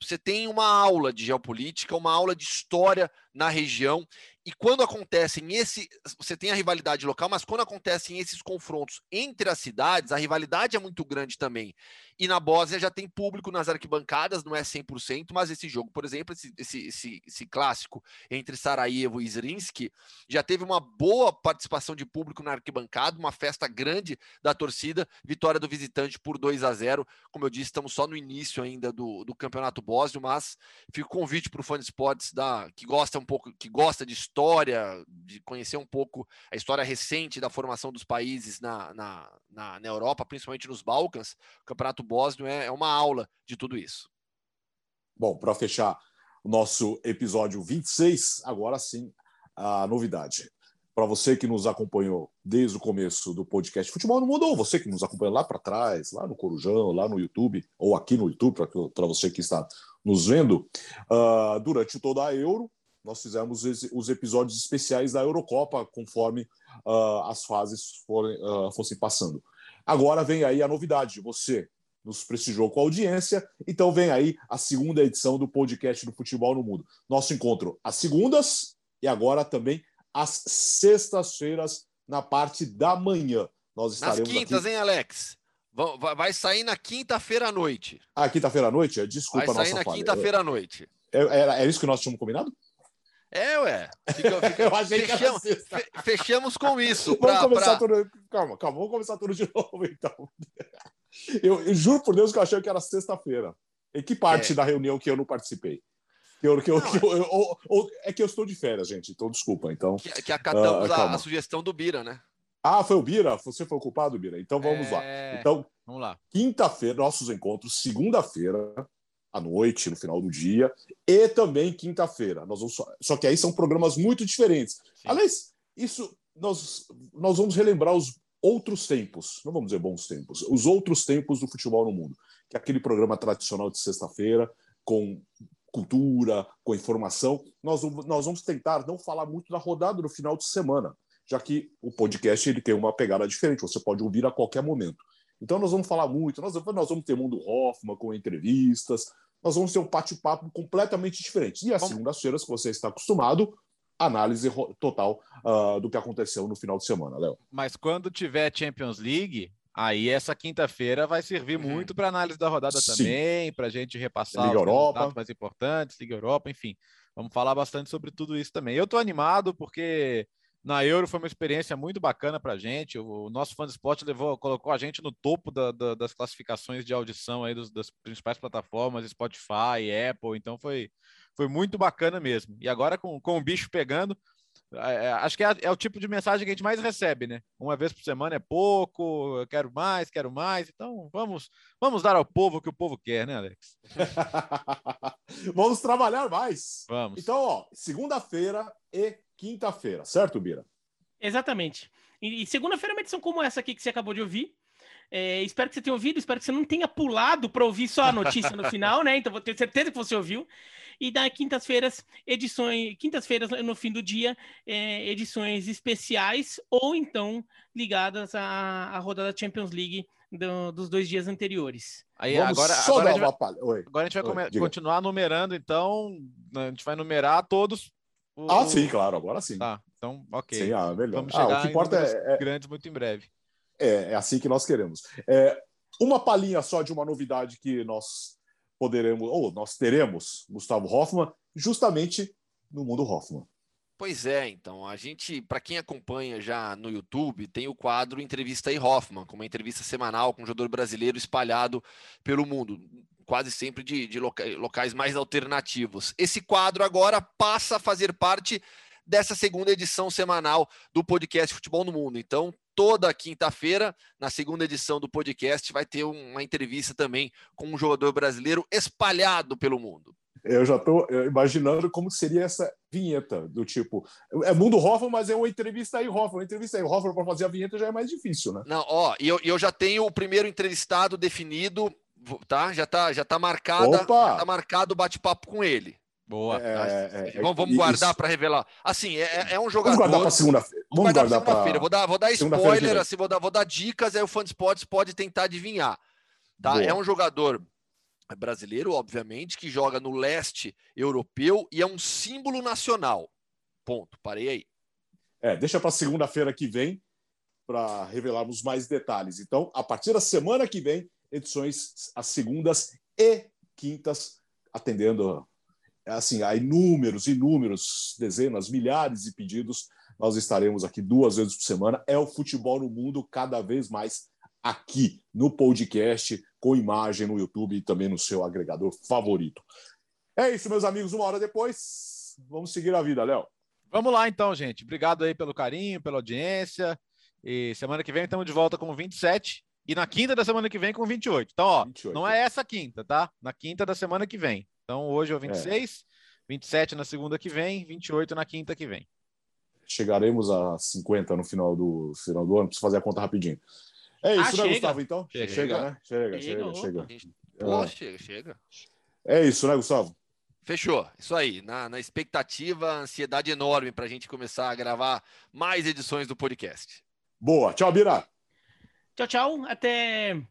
Speaker 3: você tem uma aula de geopolítica, uma aula de história na região. E quando acontecem esse, você tem a rivalidade local, mas quando acontecem esses confrontos entre as cidades, a rivalidade é muito grande também. E na Bósnia já tem público nas arquibancadas, não é 100%, mas esse jogo, por exemplo, esse, esse, esse, esse clássico entre Sarajevo e Zrinski, já teve uma boa participação de público na arquibancada, uma festa grande da torcida, vitória do visitante por 2 a 0 Como eu disse, estamos só no início ainda do, do campeonato bósnio, mas fica o convite para o fã de esportes da, que gosta um pouco, que gosta de história, de conhecer um pouco a história recente da formação dos países na, na, na, na Europa, principalmente nos Balcãs, o Campeonato Bósnio é, é uma aula de tudo isso.
Speaker 1: Bom, para fechar o nosso episódio 26, agora sim a novidade. Para você que nos acompanhou desde o começo do podcast Futebol no Mundo, ou você que nos acompanha lá para trás, lá no Corujão, lá no YouTube, ou aqui no YouTube, para você que está nos vendo, uh, durante toda a Euro, nós fizemos os episódios especiais da Eurocopa, conforme uh, as fases forem, uh, fossem passando. Agora vem aí a novidade: você nos prestigiou com a audiência, então vem aí a segunda edição do podcast do Futebol no Mundo. Nosso encontro às segundas e agora também às sextas-feiras, na parte da manhã. Nós estaremos
Speaker 3: Nas quintas,
Speaker 1: aqui...
Speaker 3: hein, Alex? Vai sair na quinta-feira à noite.
Speaker 1: Ah, quinta-feira à noite? Desculpa,
Speaker 3: Vai sair na quinta-feira à noite.
Speaker 1: Era, era, era isso que nós tínhamos combinado?
Speaker 3: É, ué. Fica, fica...
Speaker 1: fechamos,
Speaker 3: fe, fechamos com isso.
Speaker 1: Pra, vamos começar pra... tudo. Calma, calma, vamos começar tudo de novo, então. Eu, eu juro por Deus que eu achei que era sexta-feira. E que parte é. da reunião que eu não participei? Eu, que eu, não, que eu, eu, é que eu estou de férias, gente, então desculpa. Então,
Speaker 3: que, que acatamos uh, a, a, sugestão do Bira, né?
Speaker 1: Ah, foi o Bira? Você foi o culpado, Bira? Então vamos é... lá. Então,
Speaker 2: vamos lá.
Speaker 1: Quinta-feira, nossos encontros, segunda-feira, à noite, no final do dia, e também quinta-feira. Nós vamos só... só que aí são programas muito diferentes. Sim. Aliás, isso nós, nós vamos relembrar os outros tempos, não vamos dizer bons tempos, os outros tempos do futebol no mundo, que é aquele programa tradicional de sexta-feira, com cultura, com informação. Nós, nós vamos tentar não falar muito da rodada no final de semana, já que o podcast ele tem uma pegada diferente, você pode ouvir a qualquer momento. Então nós vamos falar muito, nós, nós vamos ter Mundo Hoffman com entrevistas, nós vamos ter um bate-papo completamente diferente. E às segundas-feiras, que você está acostumado, análise total uh, do que aconteceu no final de semana, Léo.
Speaker 2: Mas quando tiver Champions League, aí essa quinta-feira vai servir uhum. muito para análise da rodada Sim. também, para a gente repassar
Speaker 1: Liga
Speaker 2: os
Speaker 1: Europa.
Speaker 2: mais importantes, Liga Europa, enfim. Vamos falar bastante sobre tudo isso também. Eu estou animado porque na Euro foi uma experiência muito bacana para a gente. O, nosso fã de esporte levou, colocou a gente no topo da, da, das classificações de audição aí dos, das principais plataformas, Spotify, Apple. Então foi, foi muito bacana mesmo. E agora com, com o bicho pegando, é, é acho que é, é, o tipo de mensagem que a gente mais recebe, né? Uma vez por semana é pouco, eu quero mais, quero mais. Então vamos, vamos dar ao povo o que o povo quer, né, Alex?
Speaker 1: vamos trabalhar mais.
Speaker 2: Vamos.
Speaker 1: Então, ó, segunda-feira e quinta-feira, certo, Bira?
Speaker 4: Exatamente. E, segunda-feira é uma edição como essa aqui que você acabou de ouvir. É, espero que você tenha ouvido, espero que você não tenha pulado para ouvir só a notícia no final, né? Então vou ter certeza que você ouviu. E da quintas-feiras, edições, quintas-feiras no fim do dia, é, edições especiais ou então ligadas à, à rodada Champions League do, dos dois dias anteriores.
Speaker 2: Aí, Vamos agora, só agora, dar uma palha. Oi. agora a gente vai Oi, continuar numerando, então a gente vai numerar todos
Speaker 1: o... Ah, sim, claro, agora sim.
Speaker 2: Tá, então, ok.
Speaker 1: Sim, ah, melhor.
Speaker 2: Vamos chegar ah, o que importa é, é, grandes muito em breve.
Speaker 1: É, é assim que nós queremos. É, uma palhinha só de uma novidade que nós poderemos, ou nós teremos, Gustavo Hoffman, justamente no mundo Hoffman.
Speaker 3: Pois é, então, a gente, para quem acompanha já no YouTube, tem o quadro Entrevista aí Hoffman, com uma entrevista semanal com um jogador brasileiro espalhado pelo mundo quase sempre de, de locais mais alternativos. Esse quadro agora passa a fazer parte dessa segunda edição semanal do podcast Futebol no Mundo. Então, toda quinta-feira, na segunda edição do podcast, vai ter uma entrevista também com um jogador brasileiro espalhado pelo mundo.
Speaker 1: Eu já estou imaginando como seria essa vinheta, do tipo, é Mundo Hoffman, mas é uma entrevista aí, Hoffman, uma entrevista aí, Hoffman para fazer a vinheta já é mais difícil, né?
Speaker 3: Não, ó, e eu, eu já tenho o primeiro entrevistado definido, tá? Já tá, já tá marcada, já tá marcado o bate-papo com ele.
Speaker 2: Boa. É,
Speaker 3: é, é vamos, vamos guardar para revelar. Assim, é, é, é um jogador.
Speaker 1: Vamos guardar para segunda-feira.
Speaker 3: Vamos guardar, para segunda-feira. Vou dar, vou dar spoiler, assim, vou dar, vou dar dicas, aí o fã de esportes pode tentar adivinhar. Tá? É um jogador brasileiro, obviamente, que joga no leste europeu e é um símbolo nacional. Ponto. Parei aí.
Speaker 1: É, deixa para segunda-feira que vem para revelarmos mais detalhes. Então, a partir da semana que vem, edições às segundas e quintas, atendendo assim a inúmeros, inúmeros, dezenas, milhares de pedidos. Nós estaremos aqui duas vezes por semana. É o futebol no mundo cada vez mais aqui no podcast, com imagem no YouTube e também no seu agregador favorito. É isso, meus amigos. Uma hora depois, vamos seguir a vida, Léo.
Speaker 2: Vamos lá, então, gente. Obrigado aí pelo carinho, pela audiência. E semana que vem estamos de volta com 27 e na quinta da semana que vem com 28. Então, ó, 28. não é essa quinta, tá? Na quinta da semana que vem. Então, hoje é o 26, é. 27 na segunda que vem, 28 na quinta que vem.
Speaker 1: Chegaremos a 50 no final do, final do ano. Preciso fazer a conta rapidinho. É isso, ah, né, Gustavo? Então?
Speaker 2: Chega,
Speaker 1: chega né? Chega, chega, chega.
Speaker 3: Pô, chega, chega.
Speaker 1: É isso, né, Gustavo?
Speaker 3: Fechou, isso aí. Na, na expectativa, ansiedade enorme para a gente começar a gravar mais edições do podcast.
Speaker 1: Boa. Tchau, Bira.
Speaker 4: Tchau, tchau. Até.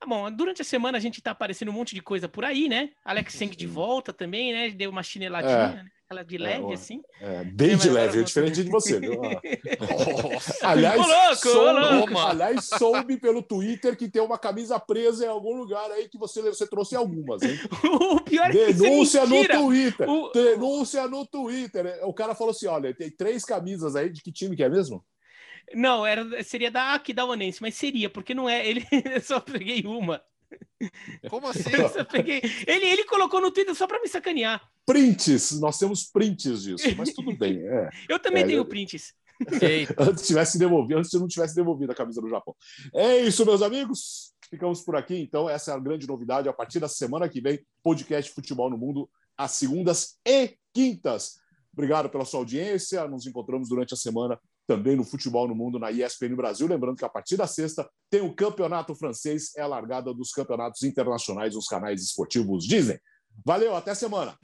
Speaker 4: Ah, bom, durante a semana a gente tá aparecendo um monte de coisa por aí, né? Alex Senk de volta também, né? Deu uma chineladinha, é. né? Aquela de é, leve, é, assim.
Speaker 1: É, bem de leve, é diferente de você, viu? aliás, louco, soube, aliás, soube pelo Twitter que tem uma camisa presa em algum lugar aí que você, você trouxe algumas, hein?
Speaker 4: o pior
Speaker 1: é Denúncia no Twitter. O... Denúncia no Twitter. O cara falou assim: olha, tem três camisas aí, de que time que é mesmo?
Speaker 4: Não, era, seria da Aquidauanense, mas seria, porque não é. Ele eu só peguei uma.
Speaker 3: Como assim?
Speaker 4: peguei... ele, ele colocou no Twitter só para me sacanear.
Speaker 1: Prints, nós temos prints disso, mas tudo bem. É.
Speaker 4: Eu também
Speaker 1: é,
Speaker 4: tenho eu... prints.
Speaker 1: antes tivesse devolvido, antes eu não tivesse devolvido a camisa do Japão. É isso, meus amigos. Ficamos por aqui. Então, essa é a grande novidade. A partir da semana que vem, podcast Futebol no Mundo, às segundas e quintas. Obrigado pela sua audiência. Nos encontramos durante a semana também no Futebol no Mundo na ESPN Brasil. Lembrando que a partir da sexta tem o Campeonato Francês, é a largada dos campeonatos internacionais nos canais esportivos Disney. Valeu, até semana!